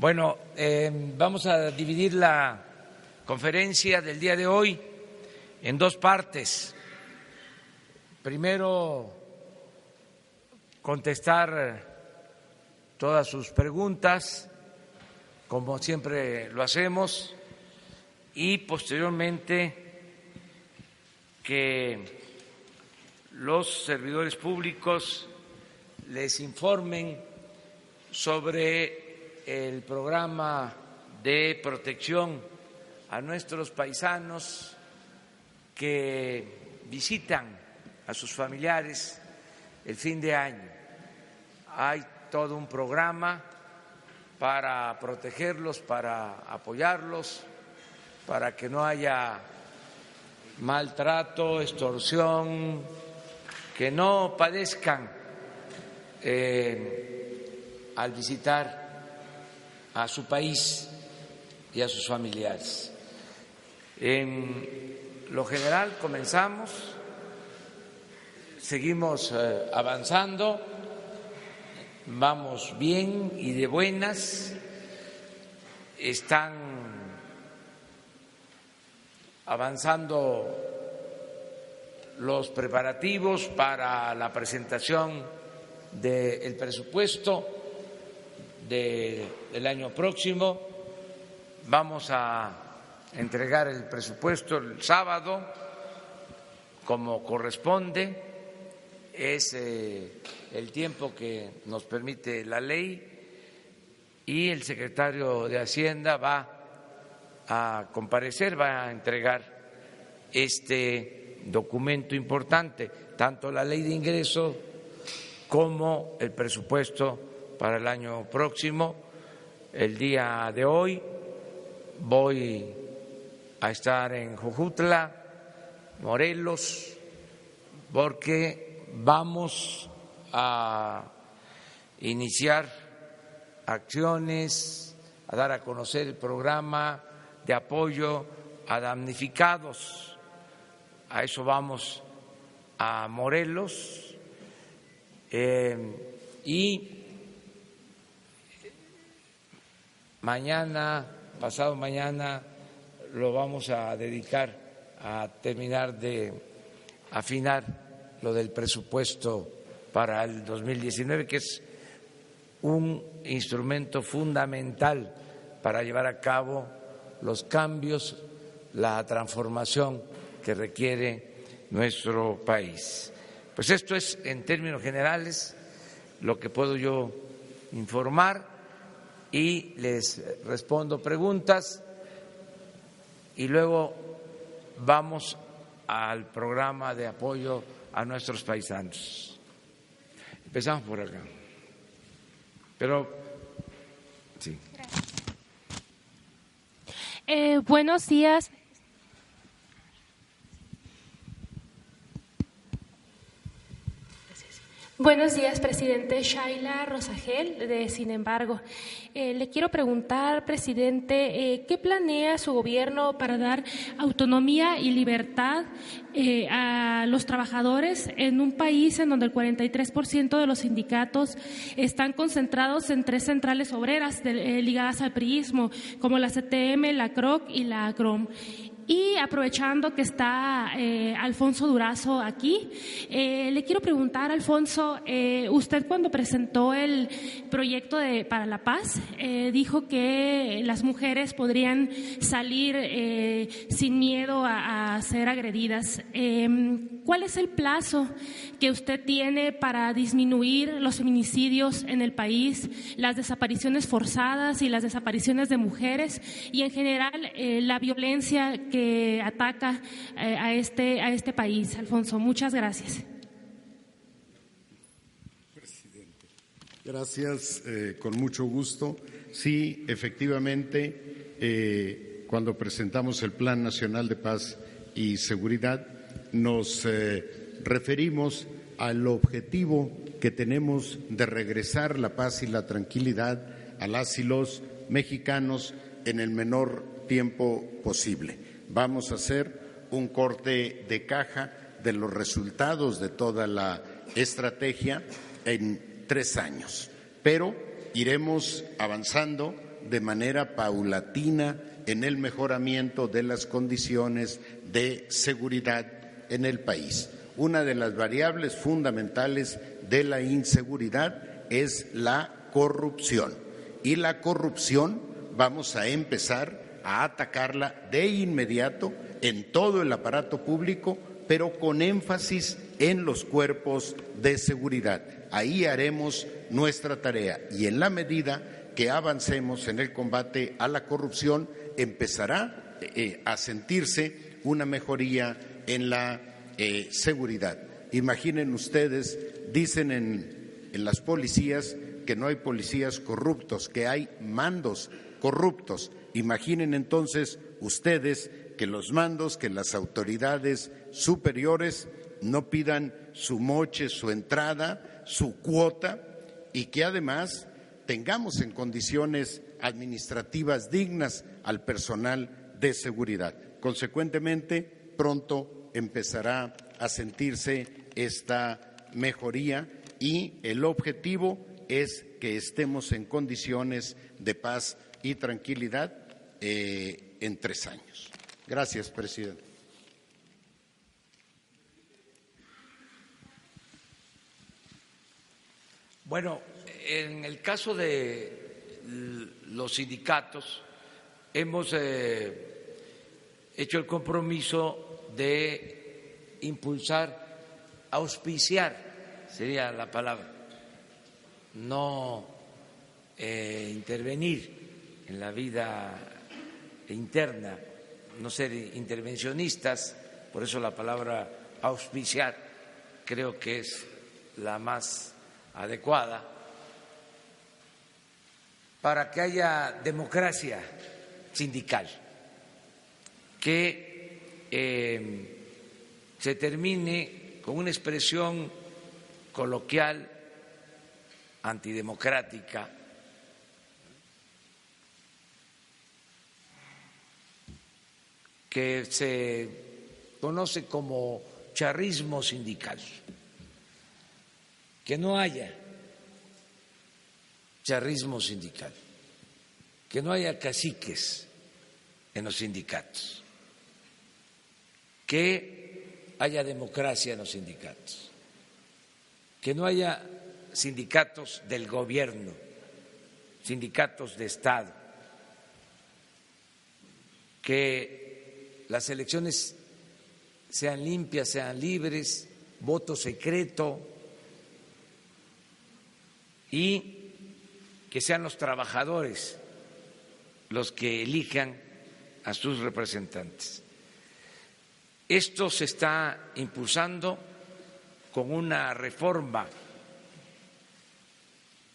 Bueno, eh, vamos a dividir la conferencia del día de hoy en dos partes. Primero, contestar todas sus preguntas, como siempre lo hacemos, y posteriormente que los servidores públicos les informen sobre el programa de protección a nuestros paisanos que visitan a sus familiares el fin de año. Hay todo un programa para protegerlos, para apoyarlos, para que no haya maltrato, extorsión, que no padezcan eh, al visitar a su país y a sus familiares. En lo general comenzamos, seguimos eh, avanzando, vamos bien y de buenas, están avanzando los preparativos para la presentación del presupuesto del año próximo. Vamos a entregar el presupuesto el sábado, como corresponde. Es eh, el tiempo que nos permite la ley y el secretario de Hacienda va a comparecer, va a entregar este documento importante, tanto la ley de ingreso como el presupuesto para el año próximo. El día de hoy voy a estar en Jujutla, Morelos, porque vamos a iniciar acciones, a dar a conocer el programa de apoyo a damnificados. A eso vamos a Morelos. Eh, y Mañana, pasado mañana, lo vamos a dedicar a terminar de afinar lo del presupuesto para el 2019, que es un instrumento fundamental para llevar a cabo los cambios, la transformación que requiere nuestro país. Pues esto es, en términos generales, lo que puedo yo informar y les respondo preguntas y luego vamos al programa de apoyo a nuestros paisanos. Empezamos por acá. Pero, sí. Eh, buenos días. Buenos días, presidente Shaila Rosagel, de Sin embargo. Eh, le quiero preguntar, presidente, eh, ¿qué planea su gobierno para dar autonomía y libertad eh, a los trabajadores en un país en donde el 43% de los sindicatos están concentrados en tres centrales obreras ligadas al priismo, como la CTM, la CROC y la ACROM? Y aprovechando que está eh, Alfonso Durazo aquí, eh, le quiero preguntar, Alfonso, eh, usted cuando presentó el proyecto de, para la paz, dijo que las mujeres podrían salir sin miedo a, a ser agredidas. Em, ¿Cuál es el plazo que usted tiene para disminuir los feminicidios en el país, las desapariciones forzadas y las desapariciones de mujeres y en general la violencia que ataca eh, a, este, a este país. Alfonso, muchas gracias. Presidente. Gracias, eh, con mucho gusto. Sí, efectivamente, eh, cuando presentamos el Plan Nacional de Paz y Seguridad, nos referimos al objetivo que tenemos de regresar la paz y la tranquilidad a las y los mexicanos en el menor tiempo posible vamos a hacer un corte de caja de los resultados de toda la estrategia en tres años, pero iremos avanzando de manera paulatina en el mejoramiento de las condiciones de seguridad en el país. Una de las variables fundamentales de la inseguridad es la corrupción. Y la corrupción vamos a empezar a atacarla de inmediato en todo el aparato público, pero con énfasis en los cuerpos de seguridad. Ahí haremos nuestra tarea y en la medida que avancemos en el combate a la corrupción, empezará eh, a sentirse una mejoría en la eh, seguridad. Imaginen ustedes, dicen en, en las policías que no hay policías corruptos, que hay mandos corruptos. Imaginen entonces ustedes que los mandos, que las autoridades superiores no pidan su moche, su entrada, su cuota y que además tengamos en condiciones administrativas dignas al personal de seguridad. Consecuentemente, pronto empezará a sentirse esta mejoría y el objetivo es que estemos en condiciones de paz y tranquilidad eh, en tres años. Gracias, presidente. Bueno, en el caso de los sindicatos, hemos eh, hecho el compromiso de impulsar, auspiciar, sería la palabra, no eh, intervenir en la vida interna, no ser intervencionistas, por eso la palabra auspiciar creo que es la más adecuada para que haya democracia sindical, que eh, se termine con una expresión coloquial antidemocrática que se conoce como charrismo sindical, que no haya charrismo sindical, que no haya caciques en los sindicatos, que haya democracia en los sindicatos, que no haya sindicatos del gobierno, sindicatos de Estado, que las elecciones sean limpias, sean libres, voto secreto y que sean los trabajadores los que elijan a sus representantes. Esto se está impulsando con una reforma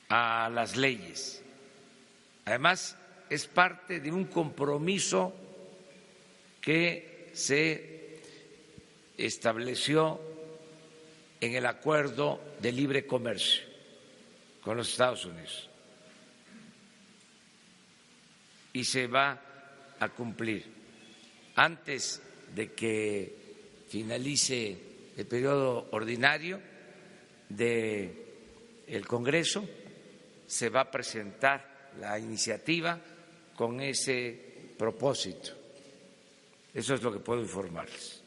a las leyes. Además, es parte de un compromiso que se estableció en el acuerdo de libre comercio con los Estados Unidos y se va a cumplir. Antes de que finalice el periodo ordinario del el Congreso, se va a presentar la iniciativa con ese propósito. Eso es lo que puedo informarles.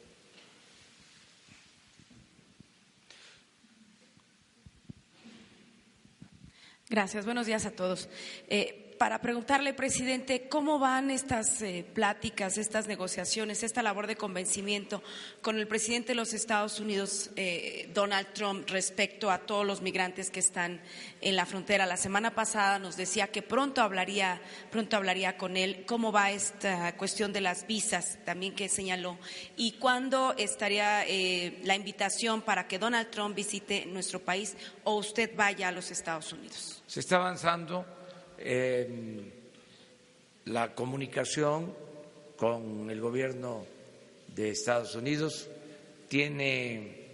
Gracias. Buenos días a todos. Eh, para preguntarle, presidente, cómo van estas eh, pláticas, estas negociaciones, esta labor de convencimiento con el presidente de los Estados Unidos, eh, Donald Trump, respecto a todos los migrantes que están en la frontera. La semana pasada nos decía que pronto hablaría, pronto hablaría con él. ¿Cómo va esta cuestión de las visas también que señaló? ¿Y cuándo estaría eh, la invitación para que Donald Trump visite nuestro país o usted vaya a los Estados Unidos? Se está avanzando la comunicación con el gobierno de Estados Unidos tiene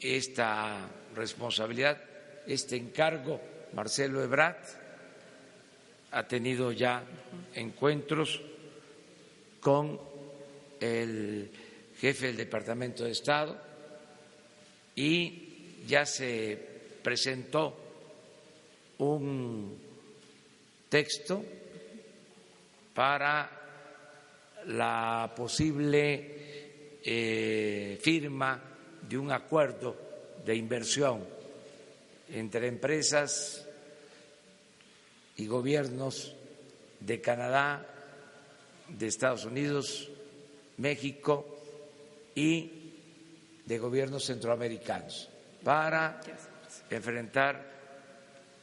esta responsabilidad, este encargo. Marcelo Ebrard ha tenido ya encuentros con el jefe del Departamento de Estado y ya se presentó un texto para la posible eh, firma de un acuerdo de inversión entre empresas y gobiernos de Canadá, de Estados Unidos, México y de gobiernos centroamericanos para enfrentar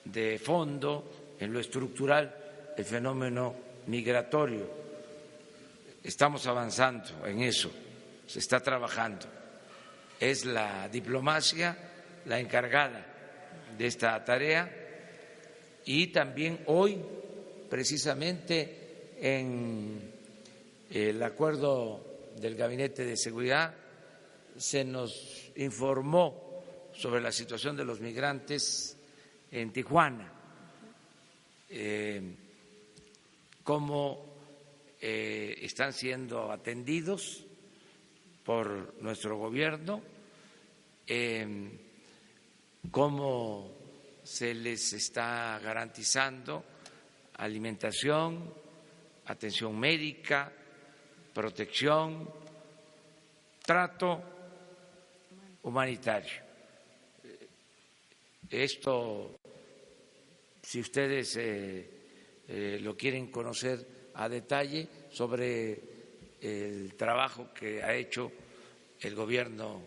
de fondo en lo estructural el fenómeno migratorio. Estamos avanzando en eso, se está trabajando. Es la diplomacia la encargada de esta tarea y también hoy, precisamente en el acuerdo del Gabinete de Seguridad, se nos informó sobre la situación de los migrantes en Tijuana, eh, cómo eh, están siendo atendidos por nuestro gobierno, eh, cómo se les está garantizando alimentación, atención médica, protección, trato humanitario. Esto, si ustedes eh, eh, lo quieren conocer a detalle sobre el trabajo que ha hecho el gobierno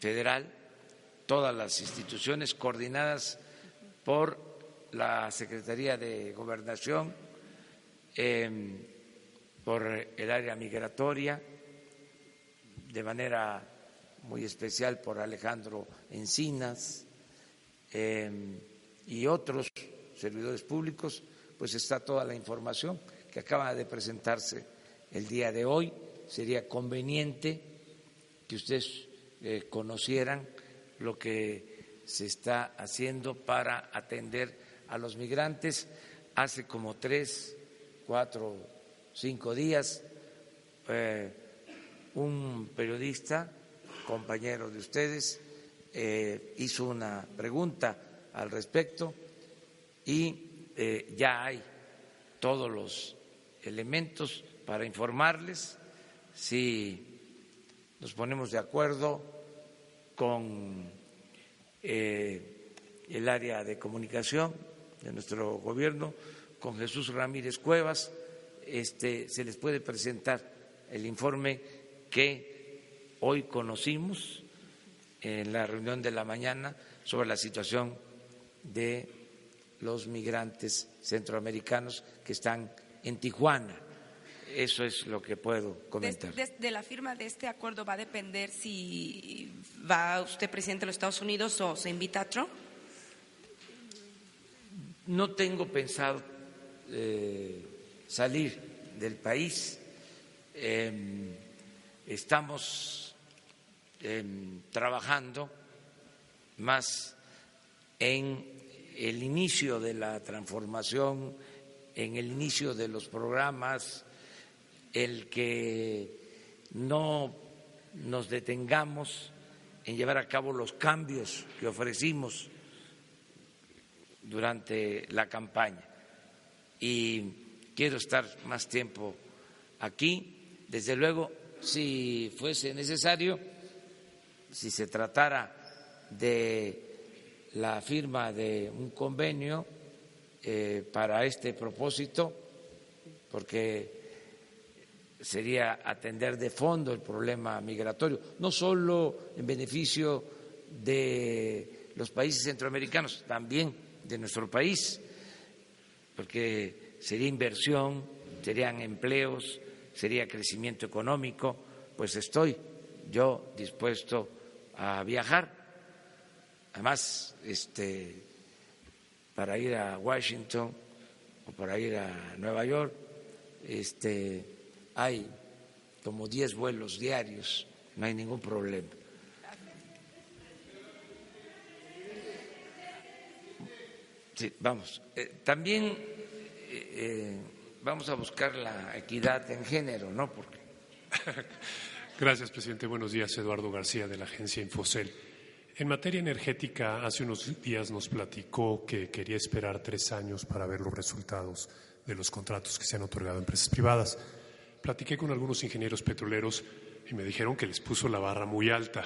federal, todas las instituciones coordinadas por la Secretaría de Gobernación, em, por el área migratoria, de manera muy especial por Alejandro Encinas em, y otros servidores públicos, pues está toda la información que acaba de presentarse el día de hoy. Sería conveniente que ustedes eh, conocieran lo que se está haciendo para atender a los migrantes. Hace como tres, cuatro, cinco días, eh, un periodista compañero de ustedes, eh, hizo una pregunta al respecto y eh, ya hay todos los elementos para informarles. Si nos ponemos de acuerdo con eh, el área de comunicación de nuestro gobierno, con Jesús Ramírez Cuevas, este, se les puede presentar el informe que hoy conocimos en la reunión de la mañana sobre la situación de los migrantes centroamericanos que están en Tijuana. Eso es lo que puedo comentar. De, la firma de este acuerdo va a depender si va usted presidente de los Estados Unidos o se invita a Trump. No tengo pensado eh, salir del país. Em, estamos trabajando más en el inicio de la transformación, en el inicio de los programas, el que no nos detengamos en llevar a cabo los cambios que ofrecimos durante la campaña. Y quiero estar más tiempo aquí. Desde luego, si fuese necesario, si se tratara de la firma de un convenio eh, para este propósito, porque sería atender de fondo el problema migratorio, no solo en beneficio de los países centroamericanos, también de nuestro país, porque sería inversión, serían empleos, sería crecimiento económico, pues estoy yo dispuesto a viajar. Además, este, para ir a Washington o para ir a Nueva York, este, hay como 10 vuelos diarios, no hay ningún problema. Sí, vamos. Eh, también eh, eh, vamos a buscar la equidad en género, ¿no? Porque Gracias, presidente. Buenos días. Eduardo García, de la agencia Infocel. En materia energética, hace unos días nos platicó que quería esperar tres años para ver los resultados de los contratos que se han otorgado a empresas privadas. Platiqué con algunos ingenieros petroleros y me dijeron que les puso la barra muy alta,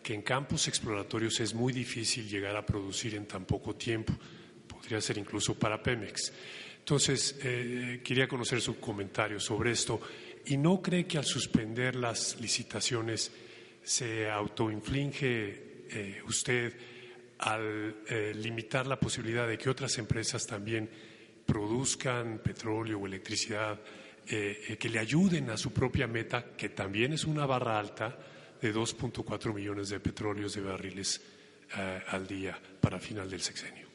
que en campos exploratorios es muy difícil llegar a producir en tan poco tiempo, podría ser incluso para Pemex. Entonces, eh, quería conocer su comentario sobre esto. ¿Y no cree que al suspender las licitaciones se autoinflige eh, usted al eh, limitar la posibilidad de que otras empresas también produzcan petróleo o electricidad que le ayuden a su propia meta, que también es una barra alta de 2.4 millones de petróleos de barriles al día para final del sexenio?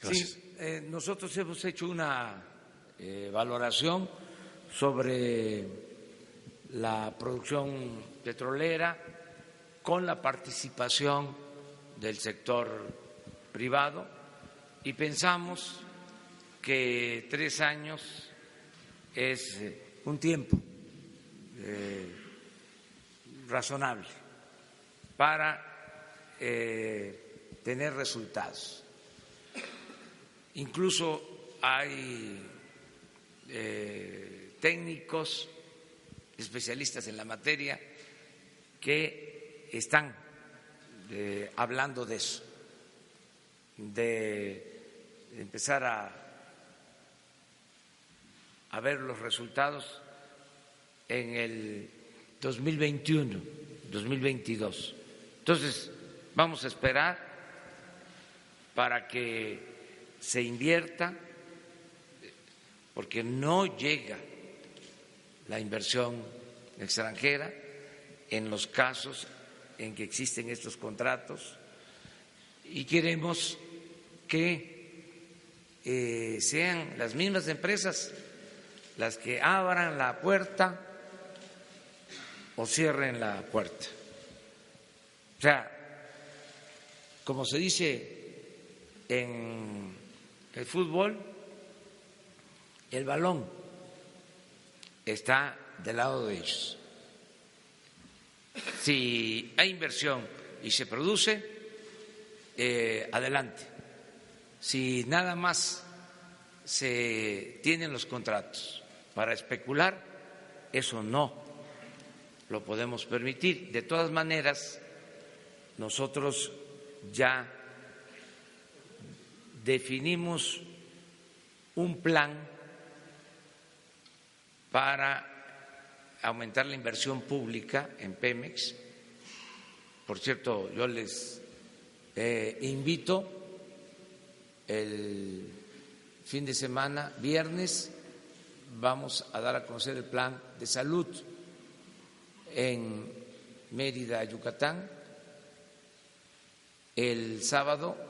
Gracias. Eh, nosotros hemos hecho una eh, valoración sobre la producción petrolera con la participación del sector privado y pensamos que tres años es eh, un tiempo razonable para tener resultados. Incluso hay eh, técnicos, especialistas en la materia, que están eh, hablando de eso, de empezar a, a ver los resultados en el 2021, 2022. Entonces, vamos a esperar para que se invierta, porque no llega la inversión extranjera en los casos en que existen estos contratos y queremos que eh, sean las mismas empresas las que abran la puerta o cierren la puerta. O sea, como se dice en el fútbol, el balón está del lado de ellos. Si hay inversión y se produce, eh, adelante. Si nada más se tienen los contratos para especular, eso no lo podemos permitir. De todas maneras, nosotros ya definimos un plan para aumentar la inversión pública en Pemex. Por cierto, yo les eh, invito el fin de semana, viernes, vamos a dar a conocer el plan de salud en Mérida, Yucatán. El sábado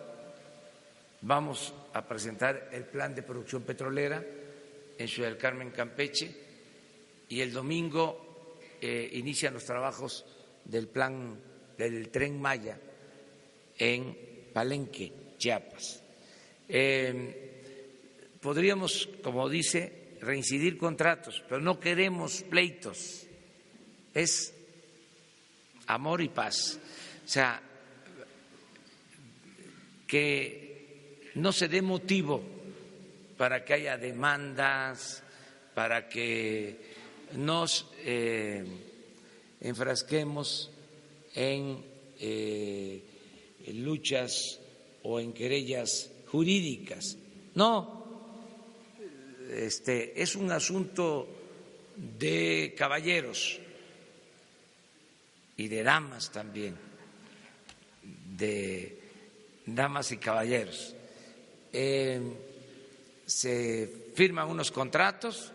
Vamos a presentar el plan de producción petrolera en Ciudad del Carmen, Campeche, y el domingo eh, inician los trabajos del plan del tren Maya en Palenque, Chiapas. Eh, podríamos, como dice, reincidir contratos, pero no queremos pleitos. Es amor y paz. O sea, que no se dé motivo para que haya demandas, para que nos eh, enfrasquemos en, eh, luchas o en querellas jurídicas. No, este es un asunto de caballeros y de damas también, de damas y caballeros. Eh, se firman unos contratos,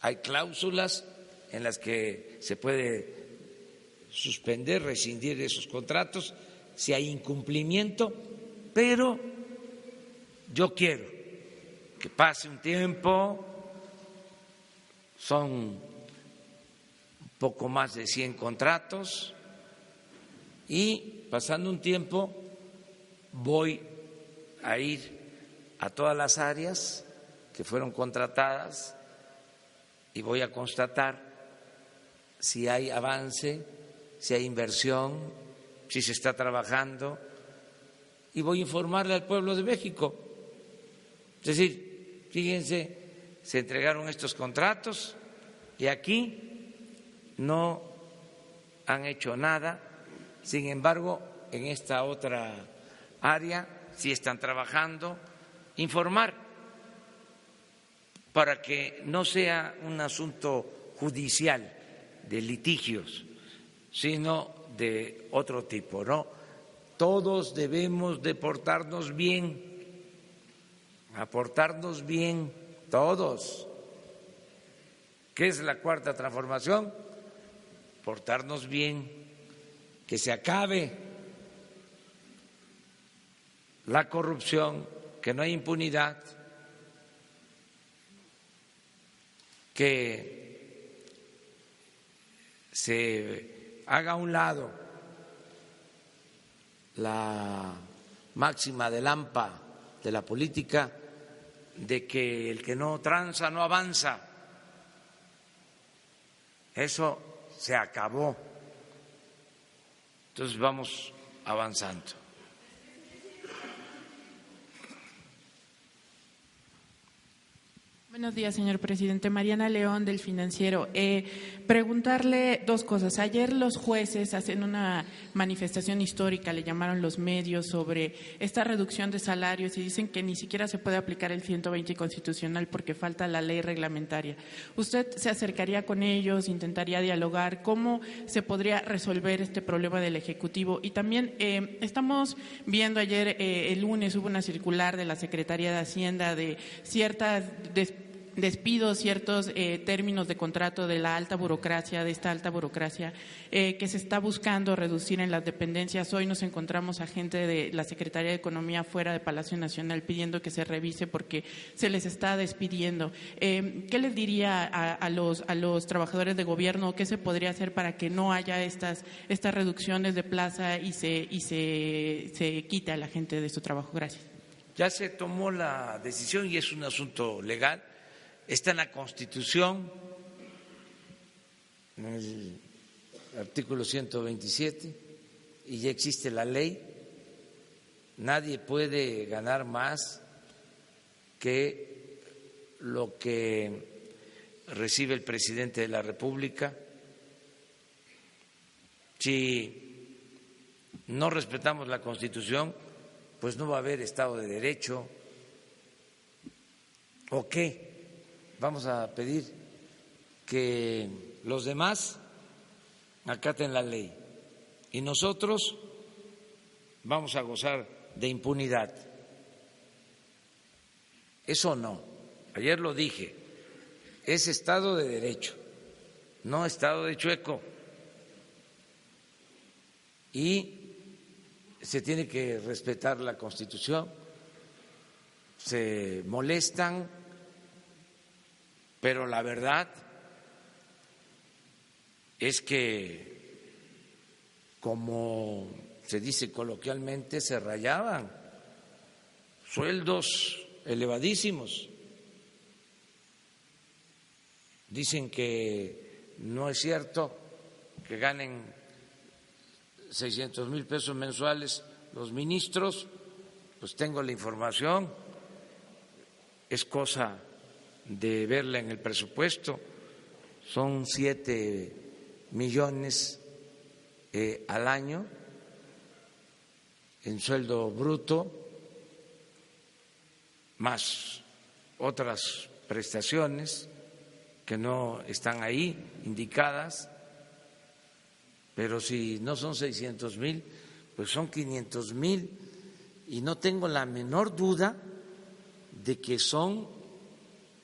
hay cláusulas en las que se puede suspender, rescindir esos contratos si hay incumplimiento, pero yo quiero que pase un tiempo, son poco más de 100 contratos y pasando un tiempo voy a ir a todas las áreas que fueron contratadas y voy a constatar si hay avance, si hay inversión, si se está trabajando y voy a informarle al pueblo de México. Es decir, fíjense, se entregaron estos contratos y aquí no han hecho nada. Sin embargo, en esta otra área sí están trabajando. Informar para que no sea un asunto judicial de litigios, sino de otro tipo, ¿no? Todos debemos de portarnos bien, aportarnos bien, todos. ¿Qué es la cuarta transformación? Portarnos bien, que se acabe la corrupción, que no hay impunidad, que se haga a un lado la máxima de Lampa de la política de que el que no tranza no avanza. Eso se acabó. Entonces vamos avanzando. Buenos días, señor presidente. Mariana León, del Financiero. Eh, preguntarle dos cosas. Ayer los jueces hacen una manifestación histórica, le llamaron los medios, sobre esta reducción de salarios y dicen que ni siquiera se puede aplicar el 120 constitucional porque falta la ley reglamentaria. ¿Usted se acercaría con ellos, intentaría dialogar? ¿Cómo se podría resolver este problema del Ejecutivo? Y también eh, estamos viendo ayer, eh, el lunes, hubo una circular de la Secretaría de Hacienda de ciertas despidos, ciertos eh, términos de contrato de la alta burocracia, de esta alta burocracia eh, que se está buscando reducir en las dependencias. Hoy nos encontramos a gente de la Secretaría de Economía fuera de Palacio Nacional pidiendo que se revise porque se les está despidiendo. Eh, ¿Qué les diría a, los, trabajadores de gobierno? ¿Qué se podría hacer para que no haya estas, reducciones de plaza y se, y se quite a la gente de su trabajo? Gracias. Ya se tomó la decisión y es un asunto legal está en la Constitución, en el artículo 127, y ya existe la ley. Nadie puede ganar más que lo que recibe el presidente de la República. Si no respetamos la Constitución, pues no va a haber Estado de Derecho. ¿O qué? Vamos a pedir que los demás acaten la ley y nosotros vamos a gozar de impunidad. Eso no, ayer lo dije, es Estado de Derecho, no Estado de Chueco. Y se tiene que respetar la Constitución, se molestan pero la verdad es que, como se dice coloquialmente, se rayaban sueldos elevadísimos. Dicen que no es cierto que ganen 600 mil pesos mensuales los ministros, pues tengo la información, es cosa de verla en el presupuesto, son siete millones eh, al año en sueldo bruto, más otras prestaciones que no están ahí indicadas, pero si no son 600 mil, pues son 500 mil. Y no tengo la menor duda de que son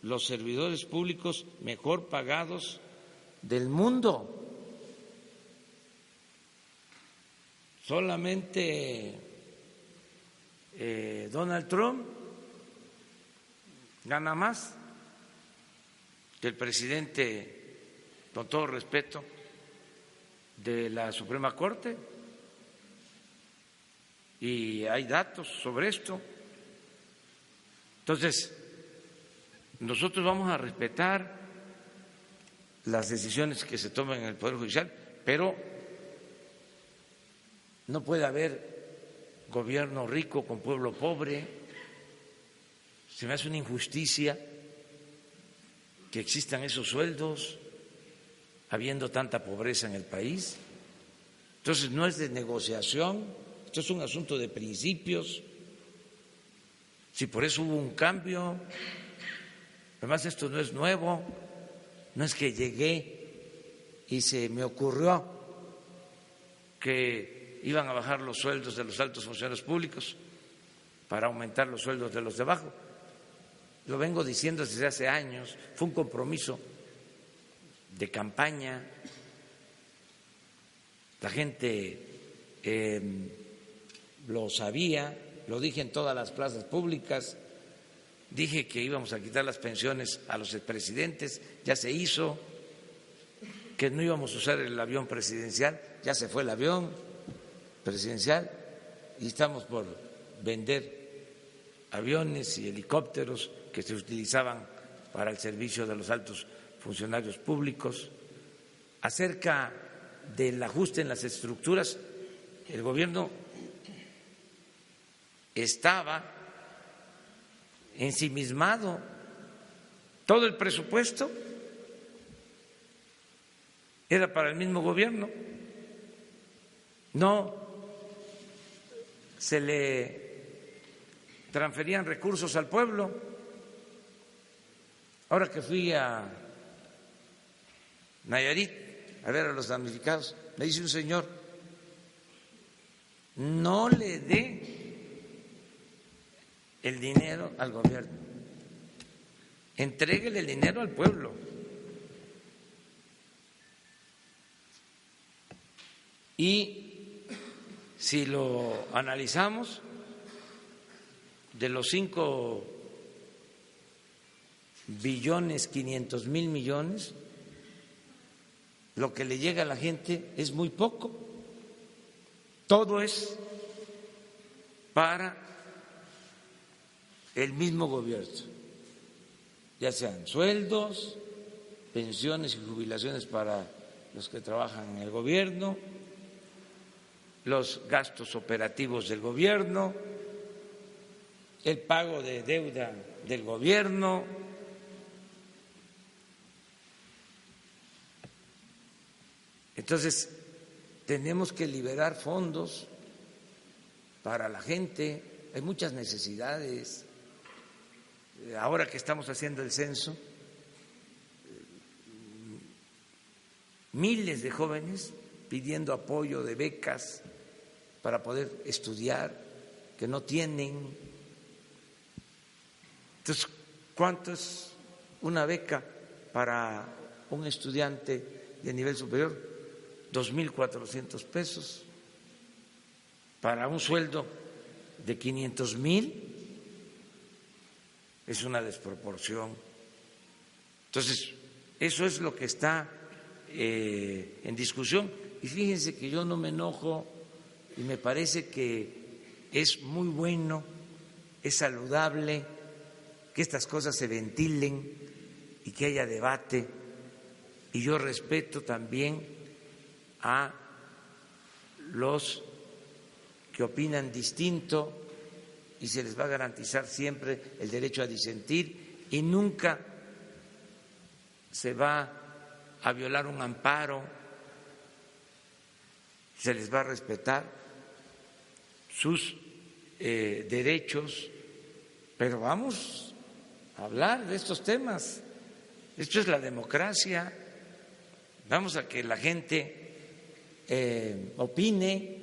los servidores públicos mejor pagados del mundo. Solamente eh, Donald Trump gana más que el presidente, con todo respeto, de la Suprema Corte. Y hay datos sobre esto. Entonces, nosotros vamos a respetar las decisiones que se tomen en el Poder Judicial, pero no puede haber gobierno rico con pueblo pobre. Se me hace una injusticia que existan esos sueldos habiendo tanta pobreza en el país. Entonces no es de negociación, esto es un asunto de principios. Si por eso hubo un cambio, además esto no es nuevo, no es que llegué y se me ocurrió que iban a bajar los sueldos de los altos funcionarios públicos para aumentar los sueldos de los de abajo. Lo vengo diciendo desde hace años, fue un compromiso de campaña. La gente eh, lo sabía, lo dije en todas las plazas públicas, dije que íbamos a quitar las pensiones a los expresidentes, ya se hizo, que no íbamos a usar el avión presidencial, ya se fue el avión presidencial y estamos por vender aviones y helicópteros que se utilizaban para el servicio de los altos funcionarios públicos. Acerca del ajuste en las estructuras, el gobierno estaba ensimismado. Todo el presupuesto era para el mismo gobierno. No se le transferían recursos al pueblo. Ahora que fui a Nayarit a ver a los damnificados, me dice un señor, no le dé el dinero al gobierno, entréguele el dinero al pueblo. Y si lo analizamos, de los cinco billones quinientos mil millones, lo que le llega a la gente es muy poco. Todo es para el mismo gobierno, ya sean sueldos, pensiones y jubilaciones para los que trabajan en el gobierno, los gastos operativos del gobierno, el pago de deuda del gobierno, Entonces, tenemos que liberar fondos para la gente, hay muchas necesidades. Ahora que estamos haciendo el censo, miles de jóvenes pidiendo apoyo de becas para poder estudiar, que no tienen entonces, ¿cuánto es una beca para un estudiante de nivel superior? Dos mil cuatrocientos pesos. Para un sueldo de quinientos mil es una desproporción. Entonces, eso es lo que está eh, en discusión. Y fíjense que yo no me enojo y me parece que es muy bueno, es saludable que estas cosas se ventilen y que haya debate. Y yo respeto también a los que opinan distinto y se les va a garantizar siempre el derecho a disentir y nunca se va a violar un amparo, se les va a respetar sus eh, derechos, pero vamos hablar de estos temas. Esto es la democracia. Vamos a que la gente eh, opine.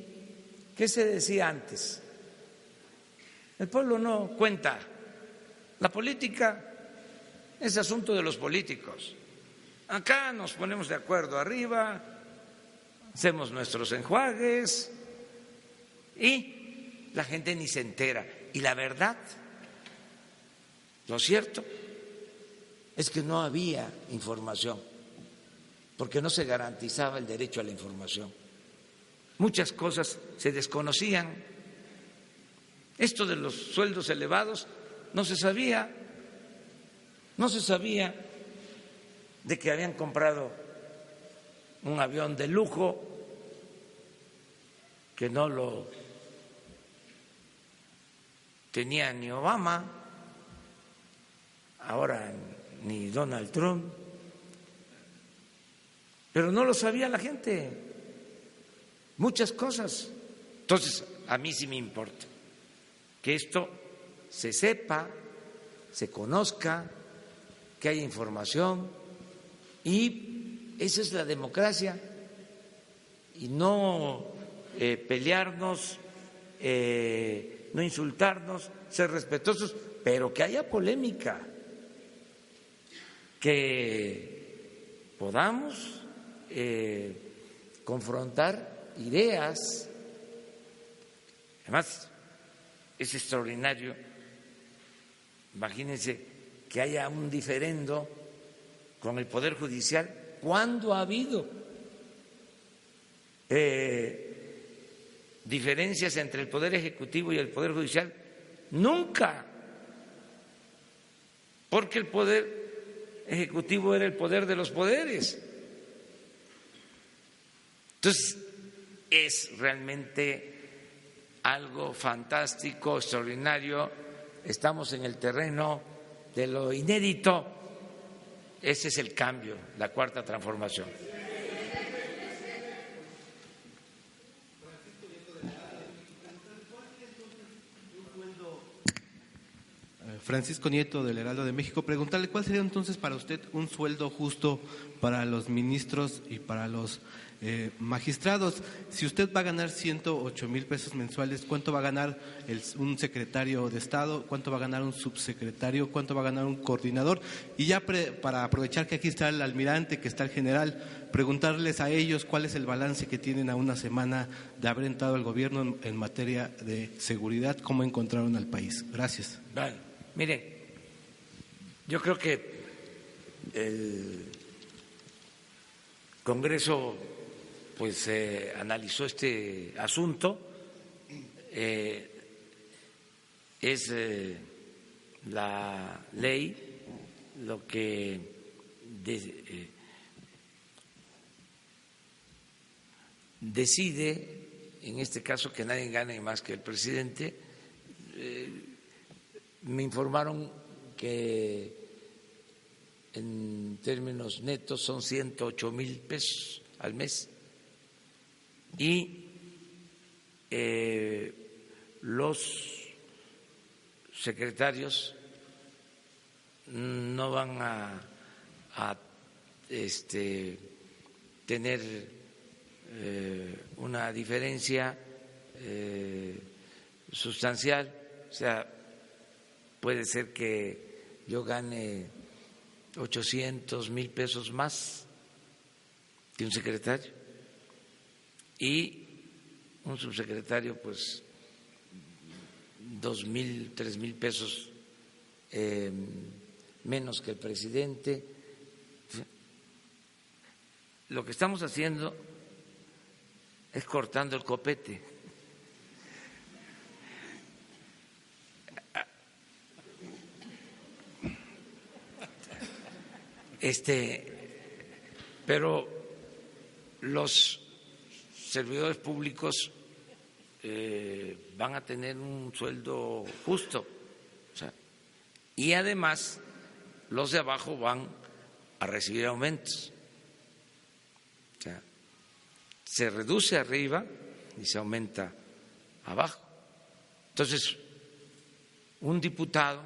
¿Qué se decía antes? El pueblo no cuenta. La política es asunto de los políticos. Acá nos ponemos de acuerdo arriba, hacemos nuestros enjuagues y la gente ni se entera. Y la verdad lo cierto es que no había información, porque no se garantizaba el derecho a la información. Muchas cosas se desconocían. Esto de los sueldos elevados no se sabía, no se sabía de que habían comprado un avión de lujo que no lo tenía ni Obama ahora ni Donald Trump, pero no lo sabía la gente, muchas cosas. Entonces, a mí sí me importa que esto se sepa, se conozca, que haya información y esa es la democracia y no eh, pelearnos, eh, no insultarnos, ser respetuosos, pero que haya polémica, que podamos eh, confrontar ideas. Además, es extraordinario, imagínense que haya un diferendo con el Poder Judicial. ¿Cuándo ha habido eh, diferencias entre el Poder Ejecutivo y el Poder Judicial? Nunca, porque el Poder Ejecutivo era el poder de los poderes. Entonces, es realmente algo fantástico, extraordinario. Estamos en el terreno de lo inédito. Ese es el cambio, la cuarta transformación. Francisco Nieto del Heraldo de México, preguntarle cuál sería entonces para usted un sueldo justo para los ministros y para los eh, magistrados. Si usted va a ganar 108 mil pesos mensuales, ¿cuánto va a ganar un secretario de Estado? ¿Cuánto va a ganar un subsecretario? ¿Cuánto va a ganar un coordinador? Y ya para aprovechar que aquí está el almirante, que está el general, preguntarles a ellos cuál es el balance que tienen a una semana de haber entrado al gobierno en, materia de seguridad, cómo encontraron al país. Gracias. Vale. Mire, yo creo que el Congreso pues eh, analizó este asunto. Eh, es eh, la ley lo que decide, en este caso, que nadie gane más que el presidente. me informaron que en términos netos son 108 mil pesos al mes y eh, los secretarios no van a, este, tener eh, una diferencia eh, sustancial, o sea, puede ser que yo gane 800 mil pesos más que un secretario y un subsecretario, pues, dos mil, tres mil pesos em, menos que el presidente. Lo que estamos haciendo es cortando el copete. Este, pero los servidores públicos eh, van a tener un sueldo justo. y además los de abajo van a recibir aumentos. se reduce arriba y se aumenta abajo. Entonces, un diputado,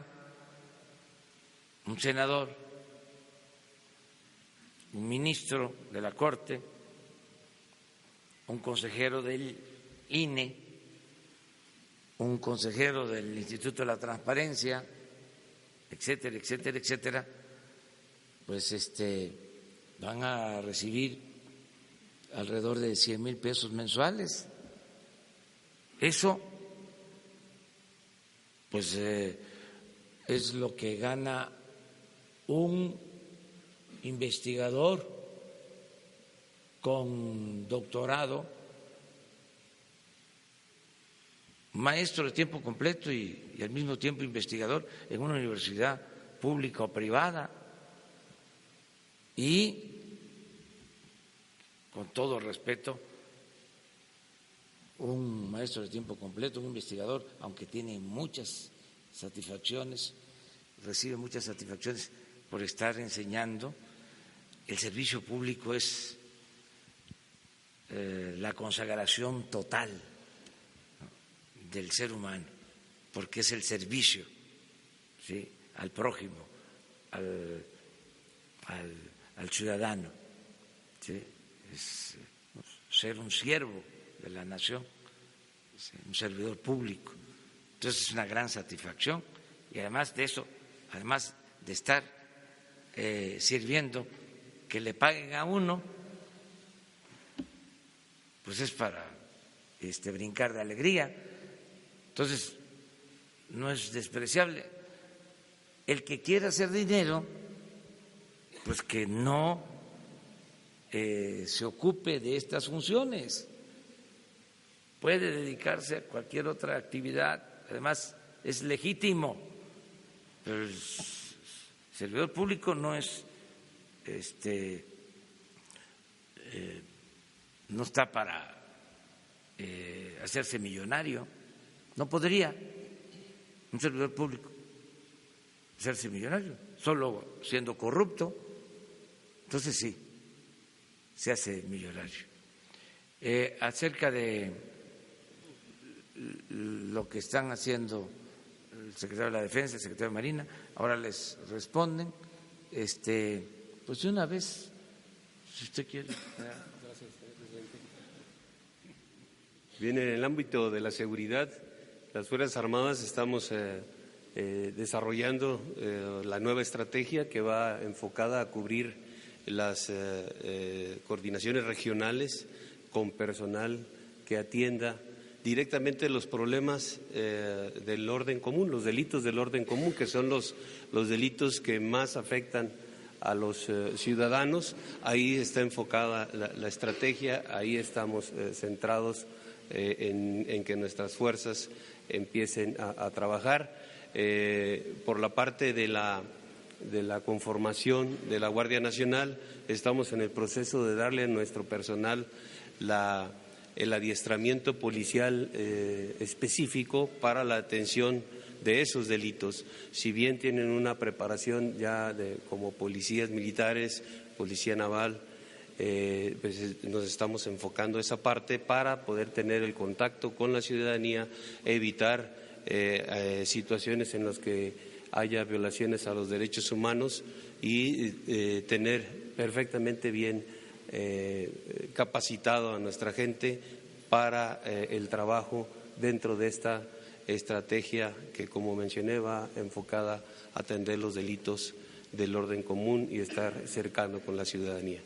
un senador, un ministro de la Corte, un consejero del INE, un consejero del Instituto de la Transparencia, etcétera, etcétera, etcétera, pues este van a recibir alrededor de 100 mil pesos mensuales. Eso, pues, eh, es lo que gana un investigador con doctorado, maestro de tiempo completo y, al mismo tiempo investigador en una universidad pública o privada. Y, con todo respeto, un maestro de tiempo completo, un investigador, aunque tiene muchas satisfacciones, recibe muchas satisfacciones por estar enseñando. El servicio público es eh, la consagración total del ser humano, porque es el servicio ¿sí? al prójimo, al, al, ciudadano, es ser un siervo de la nación, un servidor público. Entonces es una gran satisfacción y además de eso, además de estar eh, sirviendo, que le paguen a uno, pues es para este, brincar de alegría. Entonces, no es despreciable. El que quiera hacer dinero, pues que no eh, se ocupe de estas funciones. Puede dedicarse a cualquier otra actividad, además es legítimo, pero el servidor público no es, este, eh, no está para eh, hacerse millonario, no podría un servidor público hacerse millonario, solo siendo corrupto, entonces sí, se hace millonario. Eh, acerca de lo que están haciendo el secretario de la Defensa, el secretario de Marina, ahora les responden. Este, pues de una vez, si usted quiere. Bien, en el ámbito de la seguridad, las Fuerzas Armadas estamos eh, eh, desarrollando eh, la nueva estrategia que va enfocada a cubrir las coordinaciones regionales con personal que atienda directamente los problemas del orden común, los delitos del orden común, que son los, los delitos que más afectan a los ciudadanos. Ahí está enfocada la, estrategia, ahí estamos centrados en, que nuestras fuerzas empiecen a, trabajar. por la parte de la, de la conformación de la Guardia Nacional, estamos en el proceso de darle a nuestro personal la el adiestramiento policial eh, específico para la atención de esos delitos. Si bien tienen una preparación ya de, como policías militares, policía naval, eh, pues nos estamos enfocando esa parte para poder tener el contacto con la ciudadanía, evitar eh, situaciones en las que haya violaciones a los derechos humanos y tener perfectamente bien eh, capacitado a nuestra gente para eh, el trabajo dentro de esta estrategia que, como mencioné, va enfocada a atender los delitos del orden común y estar cercano con la ciudadanía.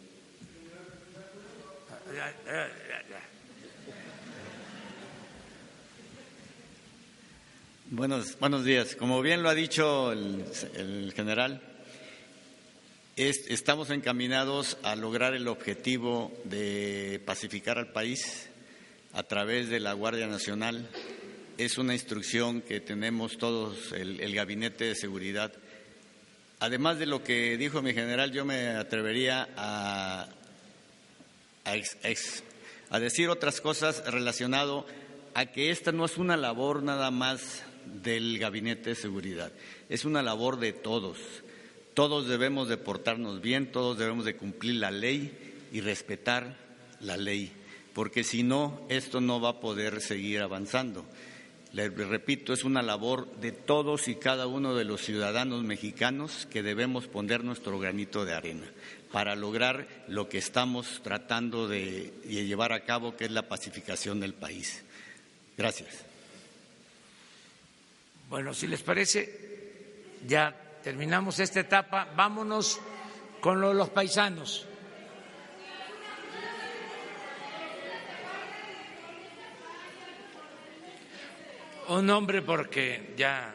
Buenos, buenos días. Como bien lo ha dicho el general, estamos encaminados a lograr el objetivo de pacificar al país a través de la Guardia Nacional. Es una instrucción que tenemos todos, el, Gabinete de Seguridad. Además de lo que dijo mi general, yo me atrevería a, a decir otras cosas relacionado a que esta no es una labor nada más del Gabinete de Seguridad, es una labor de todos todos debemos de portarnos bien, todos debemos de cumplir la ley y respetar la ley, porque si no, esto no va a poder seguir avanzando. Le repito, es una labor de todos y cada uno de los ciudadanos mexicanos que debemos poner nuestro granito de arena para lograr lo que estamos tratando de, llevar a cabo, que es la pacificación del país. Gracias. Bueno, si les parece, ya terminamos esta etapa, vámonos con los paisanos. Un nombre porque ya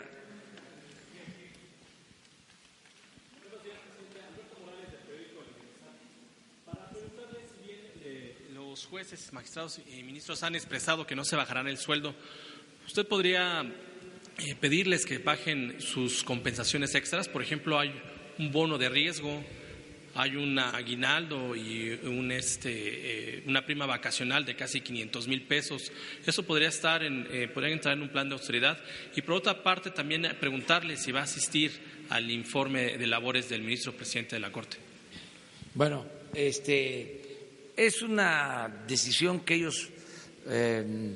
jueces, magistrados y ministros han expresado que no se bajarán el sueldo. ¿Usted podría eh, pedirles que bajen sus compensaciones extras. Por ejemplo, hay un bono de riesgo, hay un aguinaldo y un, este, eh, una prima vacacional de casi 500 mil pesos. Eso podría, estar en, eh, podría entrar en un plan de austeridad. Y por otra parte, también preguntarle si va a asistir al informe de labores del ministro presidente de la Corte. Bueno, este, es una decisión que ellos em,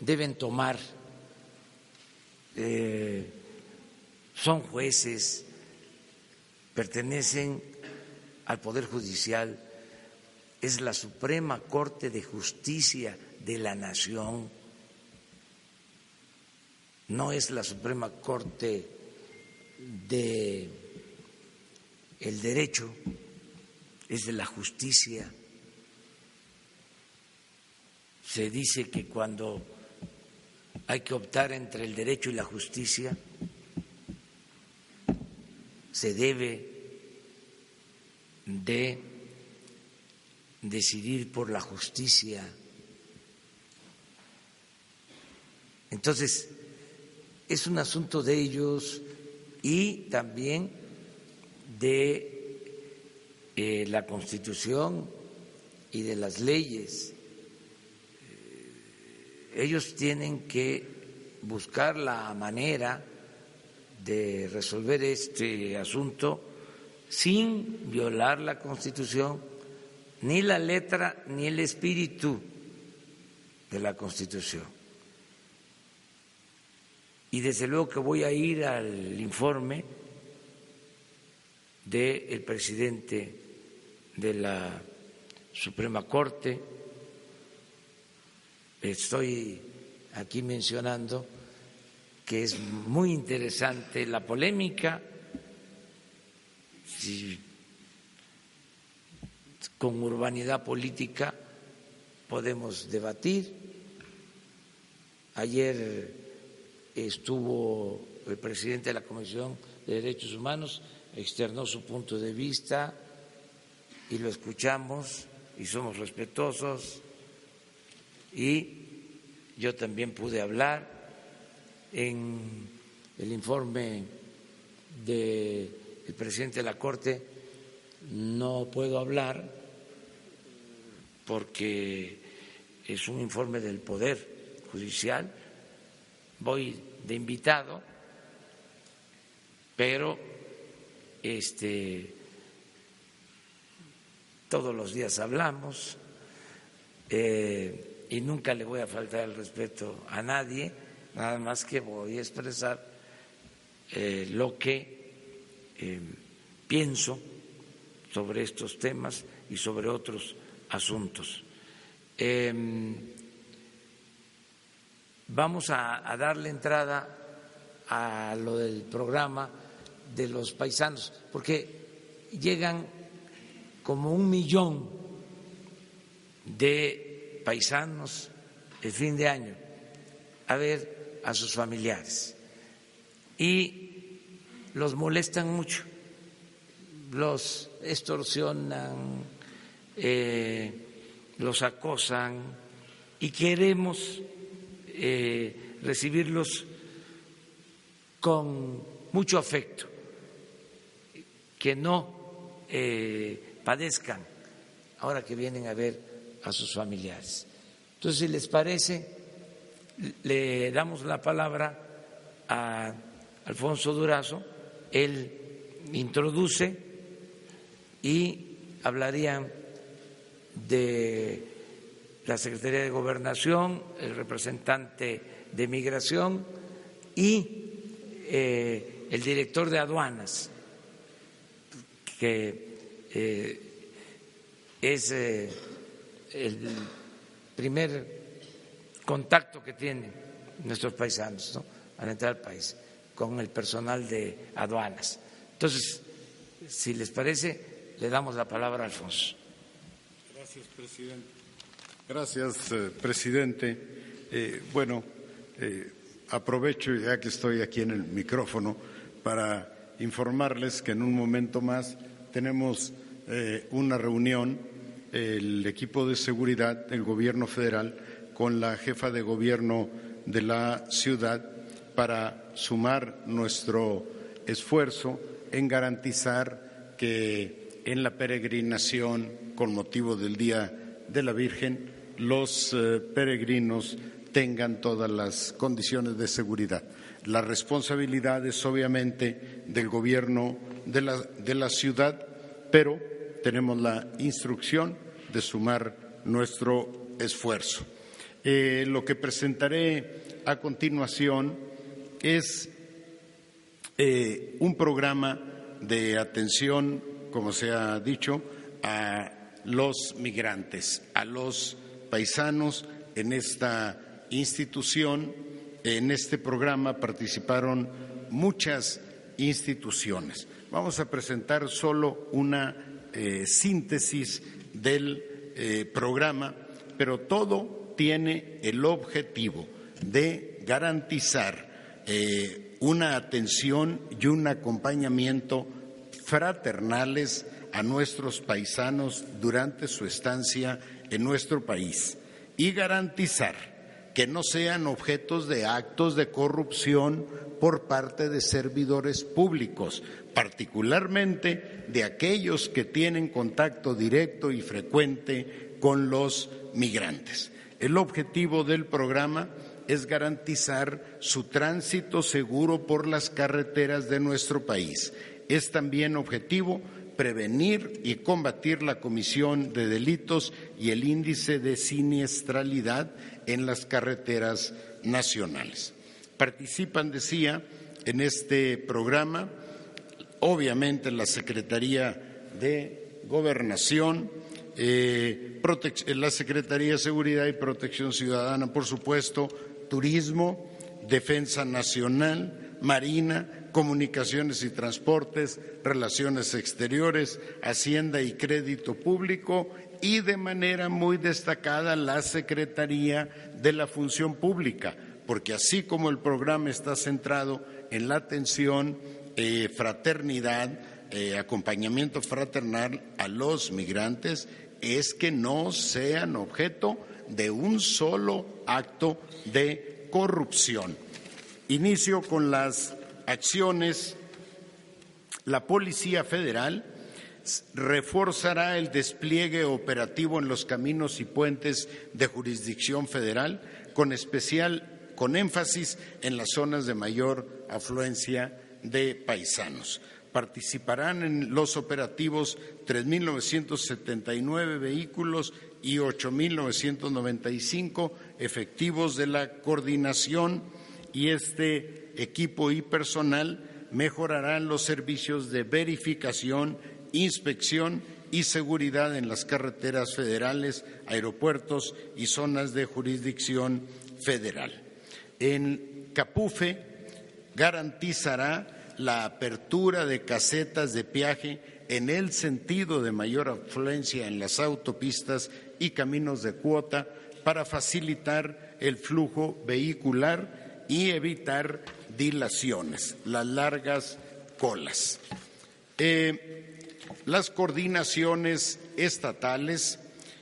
deben tomar. Eh, son jueces, pertenecen al Poder Judicial, es la Suprema Corte de Justicia de la Nación, no es la Suprema Corte de el derecho, es de la justicia. Se dice que cuando hay que optar entre el derecho y la justicia, se debe de decidir por la justicia. Entonces, es un asunto de ellos y también de eh, la Constitución y de las leyes. Ellos tienen que buscar la manera de resolver este asunto sin violar la Constitución, ni la letra ni el espíritu de la Constitución. Y desde luego que voy a ir al informe del presidente de la Suprema Corte. Estoy aquí mencionando que es muy interesante la polémica, si con urbanidad política podemos debatir. Ayer estuvo el presidente de la Comisión de Derechos Humanos, externó su punto de vista y lo escuchamos y somos respetuosos y yo también pude hablar en el informe del presidente de la Corte no puedo hablar porque es un informe del Poder Judicial. Voy de invitado, pero este todos los días hablamos eh, y nunca le voy a faltar el respeto a nadie nada más que voy a expresar eh, lo que eh, pienso sobre estos temas y sobre otros asuntos. Em, vamos a, a darle entrada a lo del programa de los paisanos, porque llegan como un millón de paisanos el fin de año a ver a sus familiares. Y los molestan mucho, los extorsionan, eh, los acosan y queremos eh, recibirlos con mucho afecto, que no eh, padezcan ahora que vienen a ver a sus familiares. Entonces, si les parece, le damos la palabra a Alfonso Durazo, él introduce y hablaría de la Secretaría de Gobernación, el representante de Migración y eh, el director de aduanas, que eh, es eh, el primer contacto que tienen nuestros paisanos al entrar al país con el personal de aduanas. Entonces, si les parece, le damos la palabra a Alfonso. Gracias, presidente. Gracias, eh, presidente. Eh, bueno, eh, aprovecho ya que estoy aquí en el micrófono para informarles que en un momento más tenemos una reunión, el equipo de seguridad del Gobierno federal con la jefa de gobierno de la ciudad para sumar nuestro esfuerzo en garantizar que en la peregrinación con motivo del Día de la Virgen los eh, peregrinos tengan todas las condiciones de seguridad. La responsabilidad es obviamente del gobierno de la, de la ciudad, pero tenemos la instrucción de sumar nuestro esfuerzo. Eh, lo que presentaré a continuación es eh, un programa de atención, como se ha dicho, a los migrantes, a los paisanos en esta institución. En este programa participaron muchas instituciones. Vamos a presentar solo una eh, síntesis del eh, programa, pero todo tiene el objetivo de garantizar eh, una atención y un acompañamiento fraternales a nuestros paisanos durante su estancia en nuestro país y garantizar que no sean objetos de actos de corrupción por parte de servidores públicos, particularmente de aquellos que tienen contacto directo y frecuente con los migrantes. El objetivo del programa es garantizar su tránsito seguro por las carreteras de nuestro país. Es también objetivo prevenir y combatir la comisión de delitos y el índice de siniestralidad en las carreteras nacionales. Participan, decía, en este programa, obviamente, la Secretaría de Gobernación, eh, la Secretaría de Seguridad y Protección Ciudadana, por supuesto, Turismo, Defensa Nacional, Marina, Comunicaciones y Transportes, Relaciones Exteriores, Hacienda y Crédito Público y de manera muy destacada la Secretaría de la Función Pública, porque así como el programa está centrado en la atención, eh, fraternidad, eh, acompañamiento fraternal a los migrantes, es que no sean objeto de un solo acto de corrupción. Inicio con las acciones, la Policía Federal reforzará el despliegue operativo en los caminos y puentes de jurisdicción federal, con especial con énfasis en las zonas de mayor afluencia de paisanos. Participarán en los operativos 3.979 vehículos y 8.995 efectivos de la coordinación y este equipo y personal mejorarán los servicios de verificación, inspección y seguridad en las carreteras federales, aeropuertos y zonas de jurisdicción federal. En Capufe garantizará la apertura de casetas de peaje en el sentido de mayor afluencia en las autopistas y caminos de cuota para facilitar el flujo vehicular y evitar dilaciones, las largas colas. Eh, las coordinaciones estatales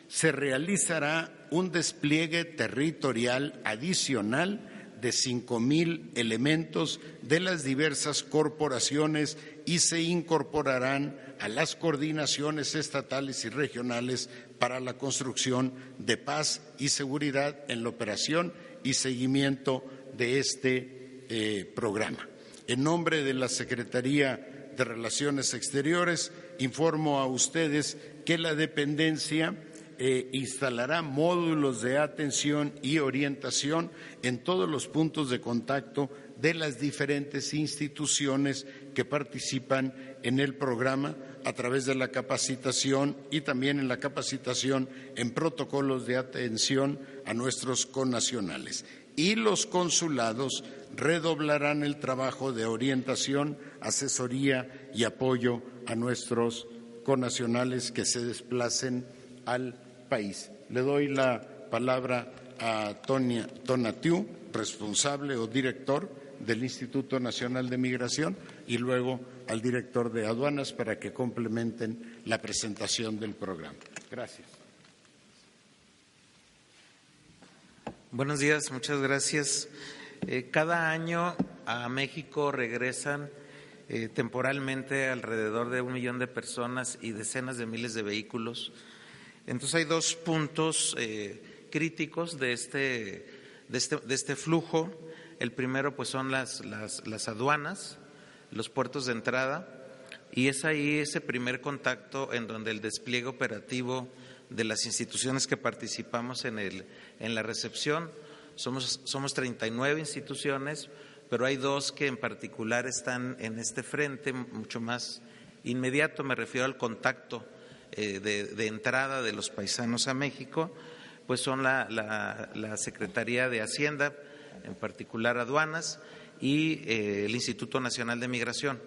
se realizará un despliegue territorial adicional de cinco mil elementos de las diversas corporaciones y se incorporarán a las coordinaciones estatales y regionales para la construcción de paz y seguridad en la operación y seguimiento de este eh, programa. En nombre de la Secretaría de Relaciones Exteriores, informo a ustedes que la dependencia eh, instalará módulos de atención y orientación en todos los puntos de contacto de las diferentes instituciones que participan en el programa a través de la capacitación y también en la capacitación en protocolos de atención a nuestros connacionales. Y los consulados redoblarán el trabajo de orientación, asesoría y apoyo a nuestros conacionales que se desplacen al país. Le doy la palabra a Tonia Tonatiu, responsable o director del Instituto Nacional de Migración, y luego al director de aduanas para que complementen la presentación del programa. Gracias. Buenos días, muchas gracias. Eh, cada año a México regresan eh, temporalmente alrededor de un millón de personas y decenas de miles de vehículos. Entonces hay dos puntos eh, críticos de este, de este, de este flujo. El primero pues son las, las, las aduanas, los puertos de entrada, y es ahí ese primer contacto en donde el despliegue operativo de las instituciones que participamos en, el, en la recepción, somos, somos 39 instituciones, pero hay dos que en particular están en este frente mucho más inmediato, me refiero al contacto eh, de, entrada de los paisanos a México, pues son la, Secretaría de Hacienda, en particular aduanas, y eh, el Instituto Nacional de Migración.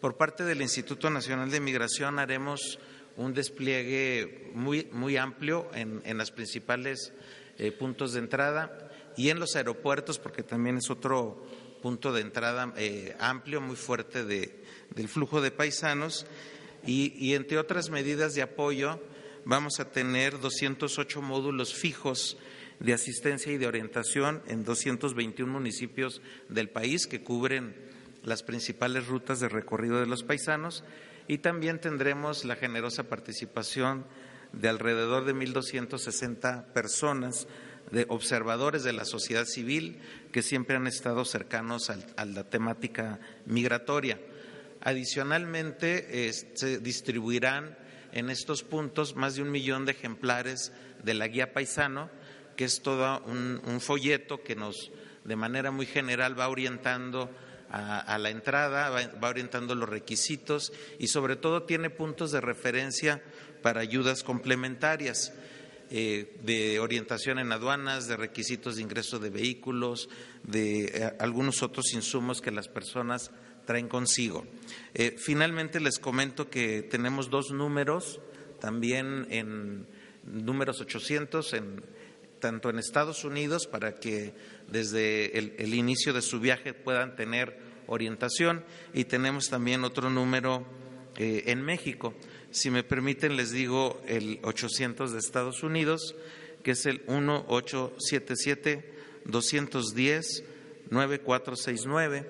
Por parte del Instituto Nacional de Migración haremos un despliegue muy, muy amplio en, en los principales eh, puntos de entrada y en los aeropuertos, porque también es otro punto de entrada eh, amplio, muy fuerte de, del flujo de paisanos. Y, entre otras medidas de apoyo vamos a tener 208 módulos fijos de asistencia y de orientación en 221 municipios del país que cubren las principales rutas de recorrido de los paisanos. Y también tendremos la generosa participación de alrededor de 1.260 personas de observadores de la sociedad civil que siempre han estado cercanos a la temática migratoria. Adicionalmente, se distribuirán en estos puntos más de un millón de ejemplares de la guía paisano, que es todo un, folleto que nos, de manera muy general, va orientando a, la entrada, va orientando los requisitos y sobre todo tiene puntos de referencia para ayudas complementarias. Eh, de orientación en aduanas, de requisitos de ingreso de vehículos, de eh, algunos otros insumos que las personas traen consigo. Eh, finalmente les comento que tenemos dos números, también en números 800, en, tanto en Estados Unidos, para que desde el, inicio de su viaje puedan tener orientación, y tenemos también otro número en México. Si me permiten, les digo el 800 de Estados Unidos, que es el 1877-210-9469,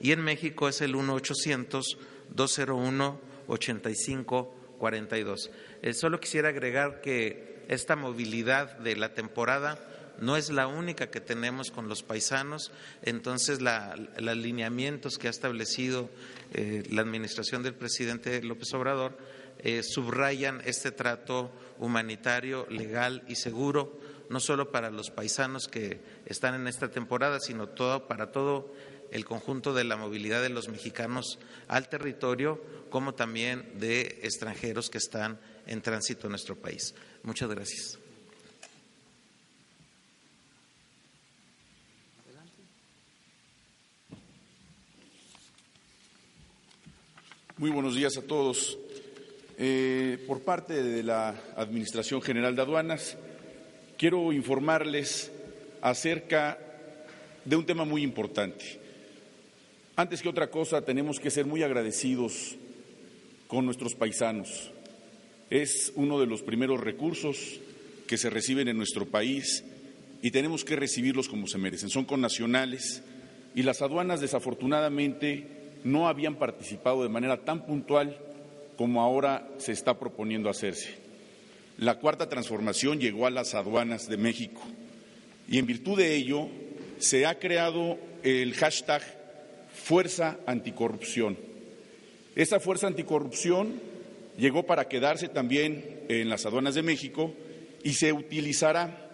y en México es el 1-800-201-8542. Eh, solo quisiera agregar que esta movilidad de la temporada no es la única que tenemos con los paisanos, entonces los alineamientos que ha establecido eh, la administración del presidente López Obrador eh, subrayan este trato humanitario, legal y seguro, no solo para los paisanos que están en esta temporada, sino para todo el conjunto de la movilidad de los mexicanos al territorio, como también de extranjeros que están en tránsito en nuestro país. Muchas gracias. Muy buenos días a todos. Eh, por parte de la Administración General de Aduanas, quiero informarles acerca de un tema muy importante. Antes que otra cosa, tenemos que ser muy agradecidos con nuestros paisanos. Es uno de los primeros recursos que se reciben en nuestro país y tenemos que recibirlos como se merecen. Son connacionales y las aduanas desafortunadamente no habían participado de manera tan puntual como ahora se está proponiendo hacerse. La cuarta transformación llegó a las aduanas de México y en virtud de ello se ha creado el hashtag Fuerza Anticorrupción. Esa fuerza anticorrupción llegó para quedarse también en las aduanas de México y se utilizará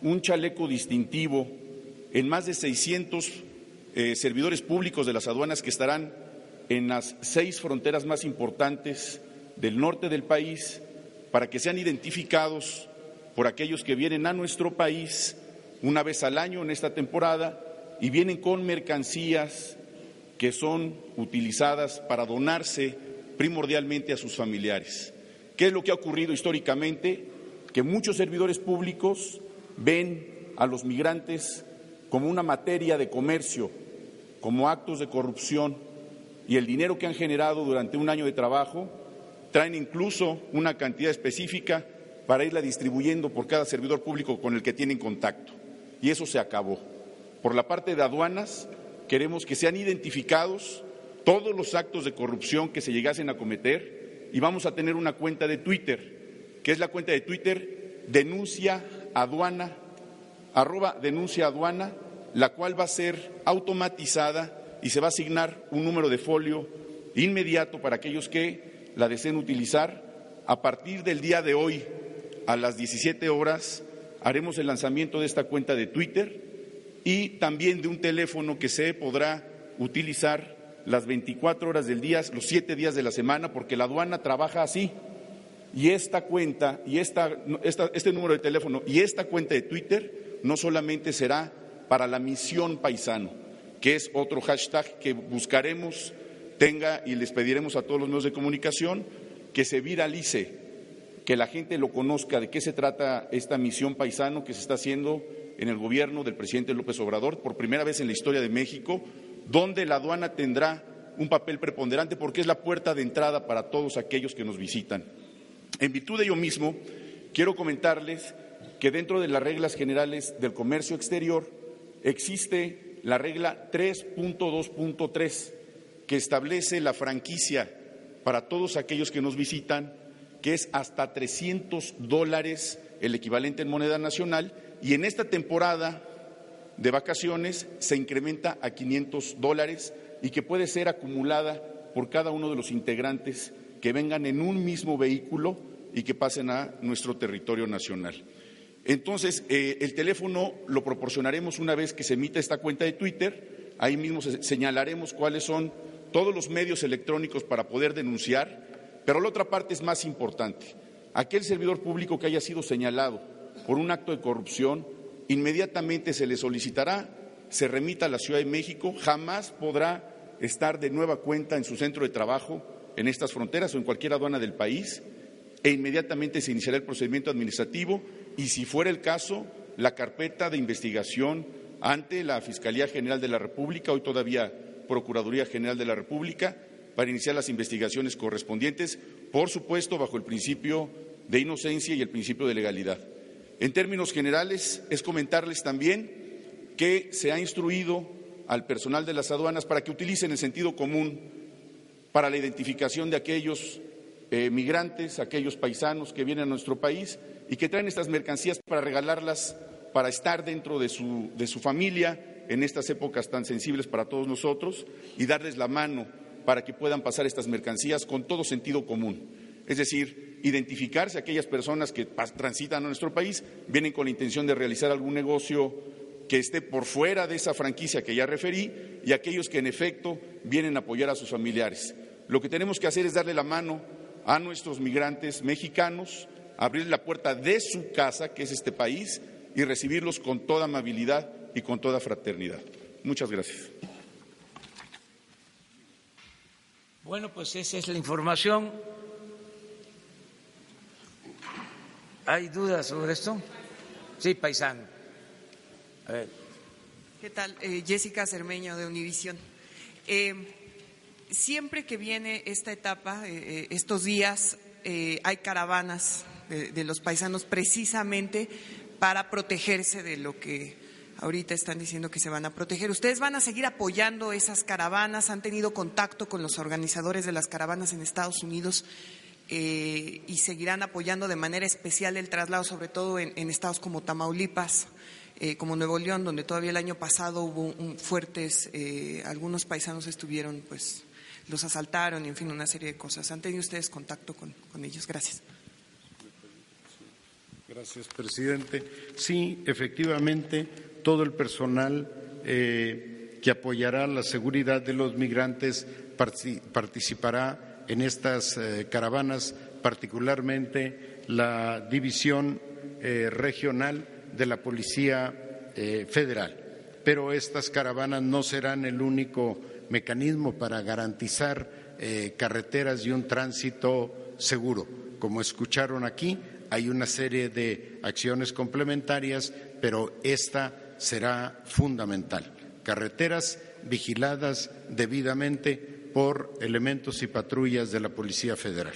un chaleco distintivo en más de 600 eh, servidores públicos de las aduanas que estarán en las seis fronteras más importantes del norte del país para que sean identificados por aquellos que vienen a nuestro país una vez al año en esta temporada y vienen con mercancías que son utilizadas para donarse primordialmente a sus familiares. ¿Qué es lo que ha ocurrido históricamente? Que muchos servidores públicos ven a los migrantes como una materia de comercio, como actos de corrupción y el dinero que han generado durante un año de trabajo, traen incluso una cantidad específica para irla distribuyendo por cada servidor público con el que tienen contacto. Y eso se acabó. Por la parte de aduanas, queremos que sean identificados todos los actos de corrupción que se llegasen a cometer y vamos a tener una cuenta de Twitter, que es la cuenta de Twitter denuncia aduana, arroba denuncia aduana, la cual va a ser automatizada y se va a asignar un número de folio inmediato para aquellos que la deseen utilizar. A partir del día de hoy, a las 17 horas, haremos el lanzamiento de esta cuenta de Twitter y también de un teléfono que se podrá utilizar las 24 horas del día, los siete días de la semana, porque la aduana trabaja así. Y esta cuenta, y esta, este número de teléfono y esta cuenta de Twitter no solamente será para la misión paisano, que es otro hashtag que buscaremos tenga y les pediremos a todos los medios de comunicación que se viralice, que la gente lo conozca de qué se trata esta misión paisano que se está haciendo en el gobierno del presidente López Obrador por primera vez en la historia de México, donde la aduana tendrá un papel preponderante porque es la puerta de entrada para todos aquellos que nos visitan. En virtud de ello mismo, quiero comentarles que dentro de las reglas generales del comercio exterior existe la regla 3.2.3 que establece la franquicia para todos aquellos que nos visitan, que es hasta 300 dólares el equivalente en moneda nacional, y en esta temporada de vacaciones se incrementa a 500 dólares y que puede ser acumulada por cada uno de los integrantes que vengan en un mismo vehículo y que pasen a nuestro territorio nacional. Entonces, eh, el teléfono lo proporcionaremos una vez que se emita esta cuenta de Twitter, ahí mismo señalaremos cuáles son todos los medios electrónicos para poder denunciar, pero la otra parte es más importante. Aquel servidor público que haya sido señalado por un acto de corrupción, inmediatamente se le solicitará, se remita a la Ciudad de México, jamás podrá estar de nueva cuenta en su centro de trabajo en estas fronteras o en cualquier aduana del país e inmediatamente se iniciará el procedimiento administrativo y, si fuera el caso, la carpeta de investigación ante la Fiscalía General de la República, hoy todavía Procuraduría General de la República, para iniciar las investigaciones correspondientes, por supuesto, bajo el principio de inocencia y el principio de legalidad. En términos generales, es comentarles también que se ha instruido al personal de las aduanas para que utilicen el sentido común para la identificación de aquellos eh, migrantes, aquellos paisanos que vienen a nuestro país y que traen estas mercancías para regalarlas, para estar dentro de su, de su familia en estas épocas tan sensibles para todos nosotros y darles la mano para que puedan pasar estas mercancías con todo sentido común. Es decir, identificarse aquellas personas que transitan a nuestro país, vienen con la intención de realizar algún negocio que esté por fuera de esa franquicia que ya referí y aquellos que en efecto vienen a apoyar a sus familiares. Lo que tenemos que hacer es darle la mano a nuestros migrantes mexicanos, abrir la puerta de su casa, que es este país, y recibirlos con toda amabilidad y con toda fraternidad. Muchas gracias. Bueno, pues esa es la información. ¿Hay dudas sobre esto? Sí, paisano. A ver. ¿Qué tal? Eh, Jessica Cermeño de Univisión. Eh, siempre que viene esta etapa, eh, estos días, hay caravanas de los paisanos precisamente para protegerse de lo que ahorita están diciendo que se van a proteger. ¿Ustedes van a seguir apoyando esas caravanas? ¿Han tenido contacto con los organizadores de las caravanas en Estados Unidos? Eh, y seguirán apoyando de manera especial el traslado, sobre todo en, estados como Tamaulipas, eh, como Nuevo León, donde todavía el año pasado hubo fuertes, eh, algunos paisanos estuvieron, pues, los asaltaron y, en fin, una serie de cosas. ¿Han tenido ustedes contacto con, con ellos? Gracias. Gracias, presidente. Sí, efectivamente, todo el personal eh, que apoyará la seguridad de los migrantes participará en estas eh, caravanas, particularmente la división eh, regional de la Policía Federal. Pero estas caravanas no serán el único mecanismo para garantizar carreteras y un tránsito seguro. Como escucharon aquí, hay una serie de acciones complementarias, pero esta será fundamental. Carreteras vigiladas debidamente por elementos y patrullas de la Policía Federal.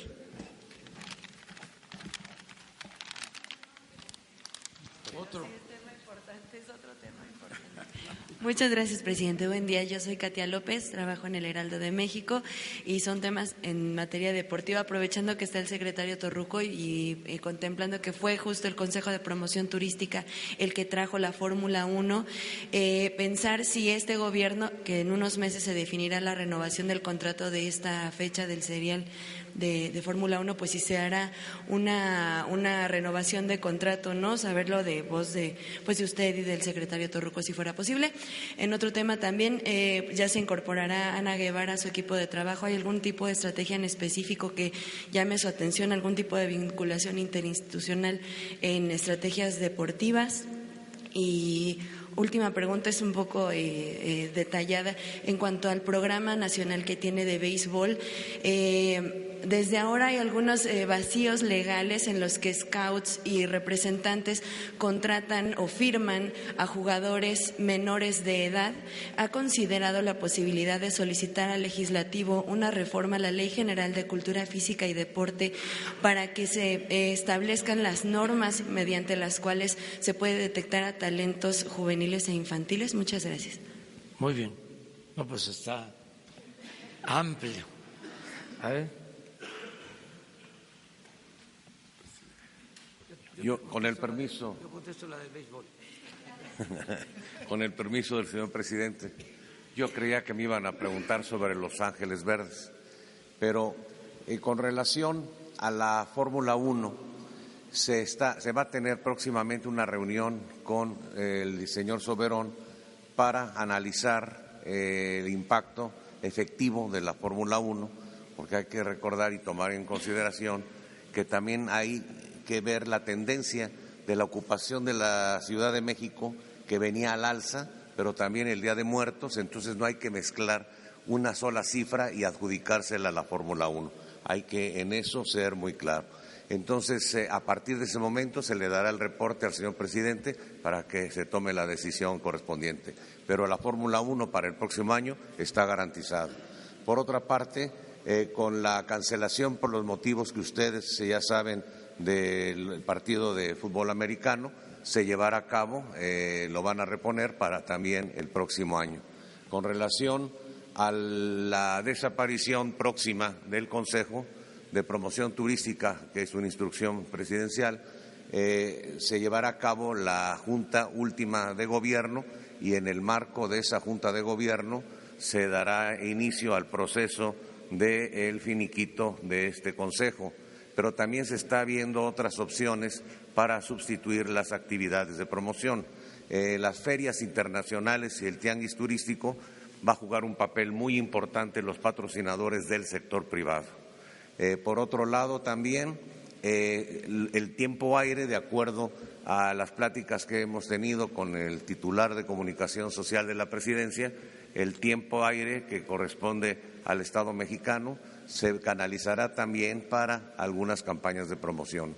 Muchas gracias, presidente. Buen día. Yo soy Katia López, trabajo en el Heraldo de México y son temas en materia deportiva, aprovechando que está el secretario Torruco y, contemplando que fue justo el Consejo de Promoción Turística el que trajo la Fórmula 1, eh, pensar si este gobierno, que en unos meses se definirá la renovación del contrato de esta fecha del serial de, Fórmula 1, pues si se hará una, una renovación de contrato, ¿no? Saberlo de voz de, pues de usted y del secretario Torruco, si fuera posible. En otro tema también, eh, ya se incorporará Ana Guevara a su equipo de trabajo. ¿Hay algún tipo de estrategia en específico que llame su atención, algún tipo de vinculación interinstitucional en estrategias deportivas? Y última pregunta es un poco eh, eh, detallada en cuanto al programa nacional que tiene de béisbol. Eh, desde ahora hay algunos vacíos legales en los que scouts y representantes contratan o firman a jugadores menores de edad. ¿Ha considerado la posibilidad de solicitar al legislativo una reforma a la Ley General de Cultura Física y Deporte para que se establezcan las normas mediante las cuales se puede detectar a talentos juveniles? e infantiles. Muchas gracias. Muy bien. No, pues está amplio. A ver. Yo, con el permiso. Yo contesto la de béisbol. con el permiso del señor presidente. Yo creía que me iban a preguntar sobre Los Ángeles Verdes, pero eh, con relación a la Fórmula 1, se, está, se va a tener próximamente una reunión con el señor Soberón para analizar eh, el impacto efectivo de la Fórmula 1, porque hay que recordar y tomar en consideración que también hay que ver la tendencia de la ocupación de la Ciudad de México que venía al alza, pero también el Día de Muertos, entonces no hay que mezclar una sola cifra y adjudicársela a la Fórmula 1. Hay que en eso ser muy claro. Entonces, eh, a partir de ese momento se le dará el reporte al señor presidente para que se tome la decisión correspondiente. Pero la Fórmula 1 para el próximo año está garantizada. Por otra parte, eh, con la cancelación por los motivos que ustedes ya saben del partido de fútbol americano, se llevará a cabo, eh, lo van a reponer para también el próximo año. Con relación a la desaparición próxima del Consejo, de promoción turística, que es una instrucción presidencial, eh, se llevará a cabo la Junta Última de Gobierno y en el marco de esa Junta de Gobierno se dará inicio al proceso del finiquito de este Consejo. Pero también se está viendo otras opciones para sustituir las actividades de promoción. Eh, las ferias internacionales y el tianguis turístico va a jugar un papel muy importante los patrocinadores del sector privado. Eh, por otro lado, también eh, el, tiempo aire, de acuerdo a las pláticas que hemos tenido con el titular de comunicación social de la presidencia, el tiempo aire que corresponde al Estado mexicano se canalizará también para algunas campañas de promoción.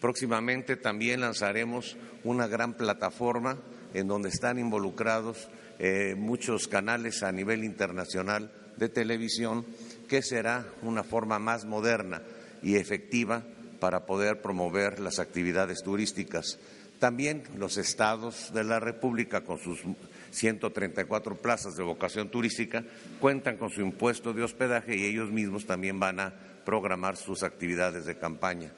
Próximamente también lanzaremos una gran plataforma en donde están involucrados eh, muchos canales a nivel internacional de televisión que será una forma más moderna y efectiva para poder promover las actividades turísticas. También los estados de la República, con sus 134 plazas de vocación turística, cuentan con su impuesto de hospedaje y ellos mismos también van a programar sus actividades de campaña.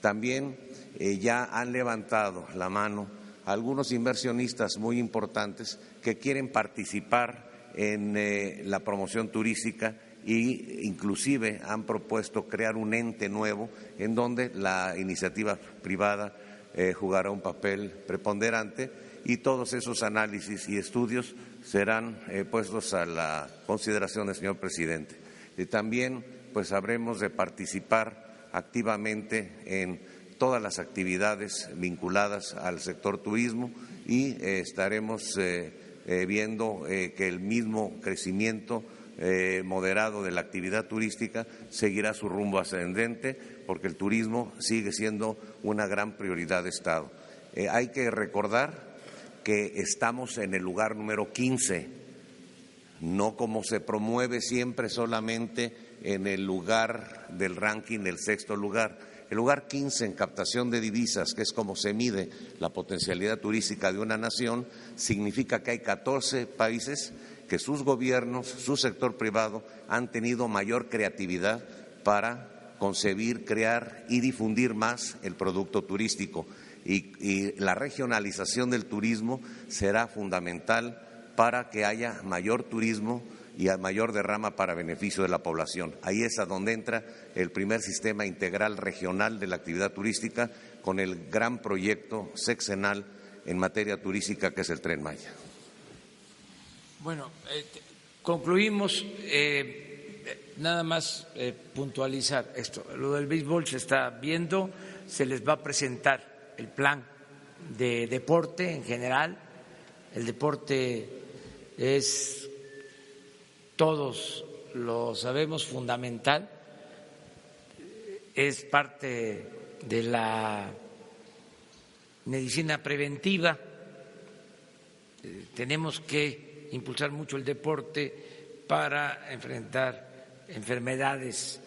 También eh, ya han levantado la mano algunos inversionistas muy importantes que quieren participar en eh, la promoción turística y inclusive han propuesto crear un ente nuevo en donde la iniciativa privada eh, jugará un papel preponderante y todos esos análisis y estudios serán eh, puestos a la consideración del señor presidente. Y también pues habremos de participar activamente en todas las actividades vinculadas al sector turismo y eh, estaremos viendo que el mismo crecimiento eh, moderado de la actividad turística seguirá su rumbo ascendente porque el turismo sigue siendo una gran prioridad de Estado. Eh, hay que recordar que estamos en el lugar número 15, no como se promueve siempre solamente en el lugar del ranking del sexto lugar. El lugar 15 en captación de divisas, que es como se mide la potencialidad turística de una nación, significa que hay 14 países que sus gobiernos, su sector privado han tenido mayor creatividad para concebir, crear y difundir más el producto turístico. Y, la regionalización del turismo será fundamental para que haya mayor turismo y mayor derrama para beneficio de la población. Ahí es a donde entra el primer sistema integral regional de la actividad turística con el gran proyecto sexenal en materia turística que es el Tren Maya. Bueno, eh, concluimos. Eh, nada más eh, puntualizar esto. Lo del béisbol se está viendo, se les va a presentar el plan de deporte en general. El deporte es, todos lo sabemos, fundamental. Es parte de la medicina preventiva. tenemos que impulsar mucho el deporte para enfrentar enfermedades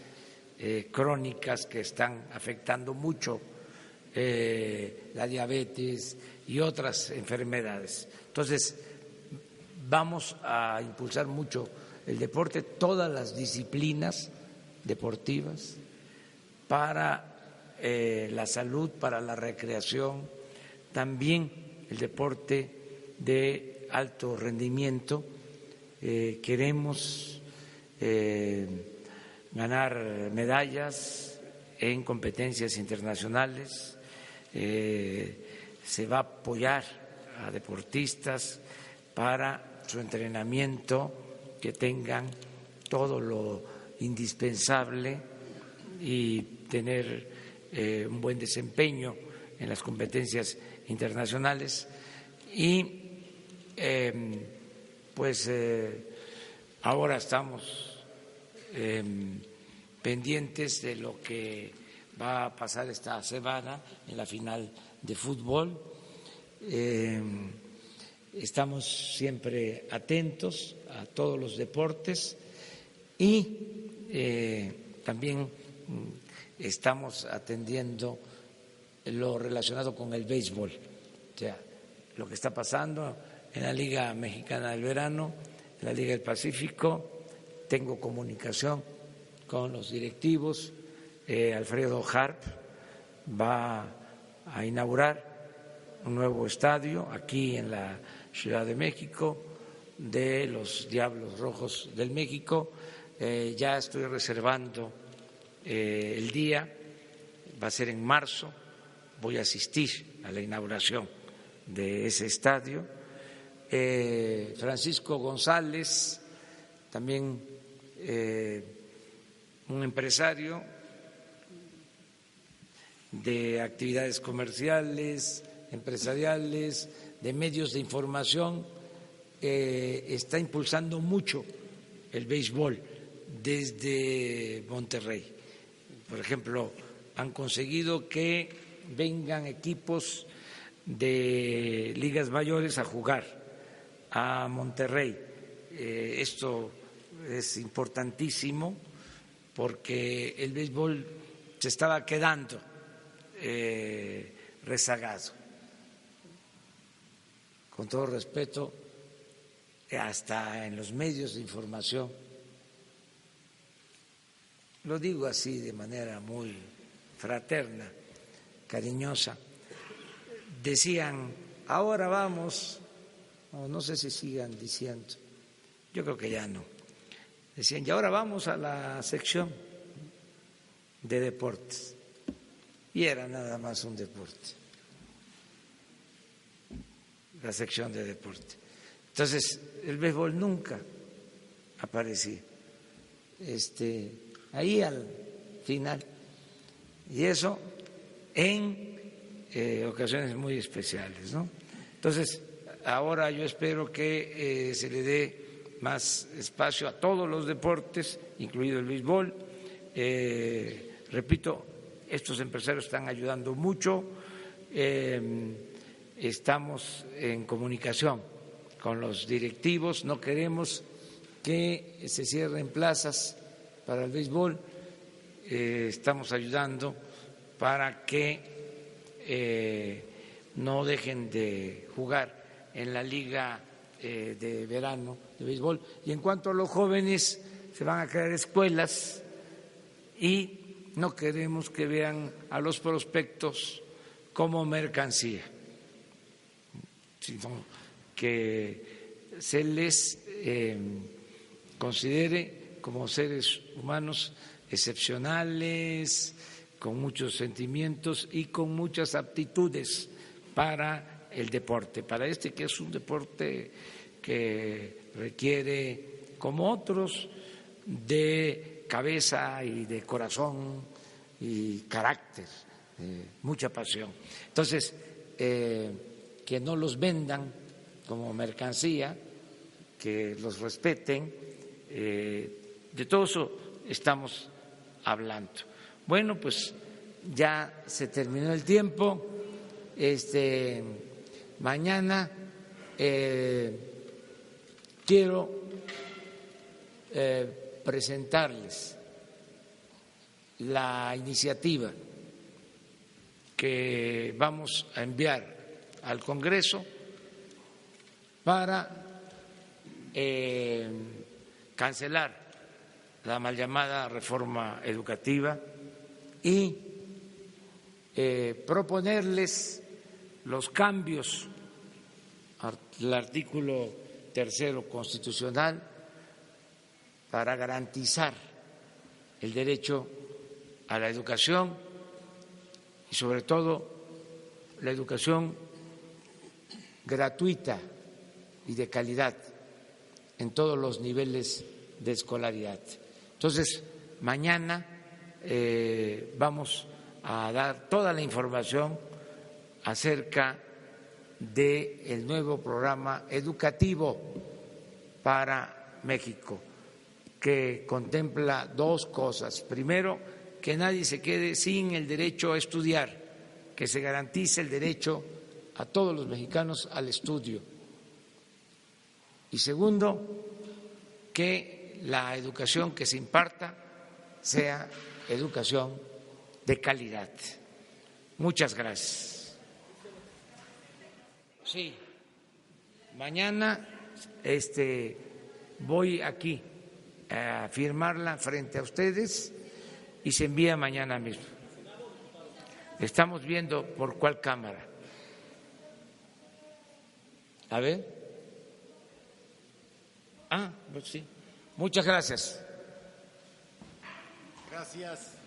eh, crónicas que están afectando mucho eh, la diabetes y otras enfermedades. Entonces, vamos a impulsar mucho el deporte, todas las disciplinas deportivas para eh, la salud, para la recreación, también el deporte de alto rendimiento. Eh, queremos ganar medallas en competencias internacionales. Eh, se va a apoyar a deportistas para su entrenamiento, que tengan todo lo indispensable y tener un buen desempeño en las competencias internacionales. Y Em, pues eh, ahora estamos em, pendientes de lo que va a pasar esta semana en la final de fútbol. Em, estamos siempre atentos a todos los deportes y eh, también mm, estamos atendiendo lo relacionado con el béisbol, o sea, lo que está pasando en la Liga Mexicana del Verano, en la Liga del Pacífico. Tengo comunicación con los directivos. Eh, Alfredo Harp va a inaugurar un nuevo estadio aquí en la Ciudad de México de los Diablos Rojos del México. Eh, ya estoy reservando eh, el día, va a ser en marzo, voy a asistir a la inauguración de ese estadio Francisco González, también un empresario de actividades comerciales, empresariales, de medios de información, eh, está impulsando mucho el béisbol desde Monterrey. Por ejemplo, han conseguido que vengan equipos de ligas mayores a jugar a Monterrey. Eh, esto es importantísimo porque el béisbol se estaba quedando eh, rezagado. Con todo respeto, hasta en los medios de información, lo digo así de manera muy fraterna, cariñosa, decían, ahora vamos no sé si sigan diciendo, yo creo que ya no. Decían, y ahora vamos a la sección de deportes. Y era nada más un deporte, la sección de deporte. Entonces, el béisbol nunca aparecía. Este, ahí al final. Y eso en eh, ocasiones muy especiales, ¿no? Entonces, Ahora yo espero que eh, se le dé más espacio a todos los deportes, incluido el béisbol. Eh, repito, estos empresarios están ayudando mucho. Em, estamos en comunicación con los directivos. No queremos que se cierren plazas para el béisbol. Eh, estamos ayudando para que eh, no dejen de jugar en la liga eh, de verano de béisbol. Y en cuanto a los jóvenes, se van a crear escuelas y no queremos que vean a los prospectos como mercancía, sino que se les eh, considere como seres humanos excepcionales, con muchos sentimientos y con muchas aptitudes para el deporte, para este que es un deporte que requiere, como otros, de cabeza y de corazón y carácter, eh, mucha pasión. Entonces, eh, que no los vendan como mercancía, que los respeten, eh, de todo eso estamos hablando. Bueno, pues ya se terminó el tiempo. Este, mañana quiero presentarles la iniciativa que vamos a enviar al Congreso para eh, cancelar la mal llamada reforma educativa y eh, proponerles los cambios al artículo tercero constitucional para garantizar el derecho a la educación y sobre todo la educación gratuita y de calidad en todos los niveles de escolaridad. Entonces, mañana eh, vamos a dar toda la información acerca del nuevo programa educativo para México que contempla dos cosas. Primero, que nadie se quede sin el derecho a estudiar, que se garantice el derecho a todos los mexicanos al estudio. Y segundo, que la educación que se imparta sea educación de calidad. Muchas gracias. Sí, mañana este, voy aquí a firmarla frente a ustedes y se envía mañana mismo. Estamos viendo por cuál cámara. A ver. Ah, pues sí. Muchas gracias. Gracias.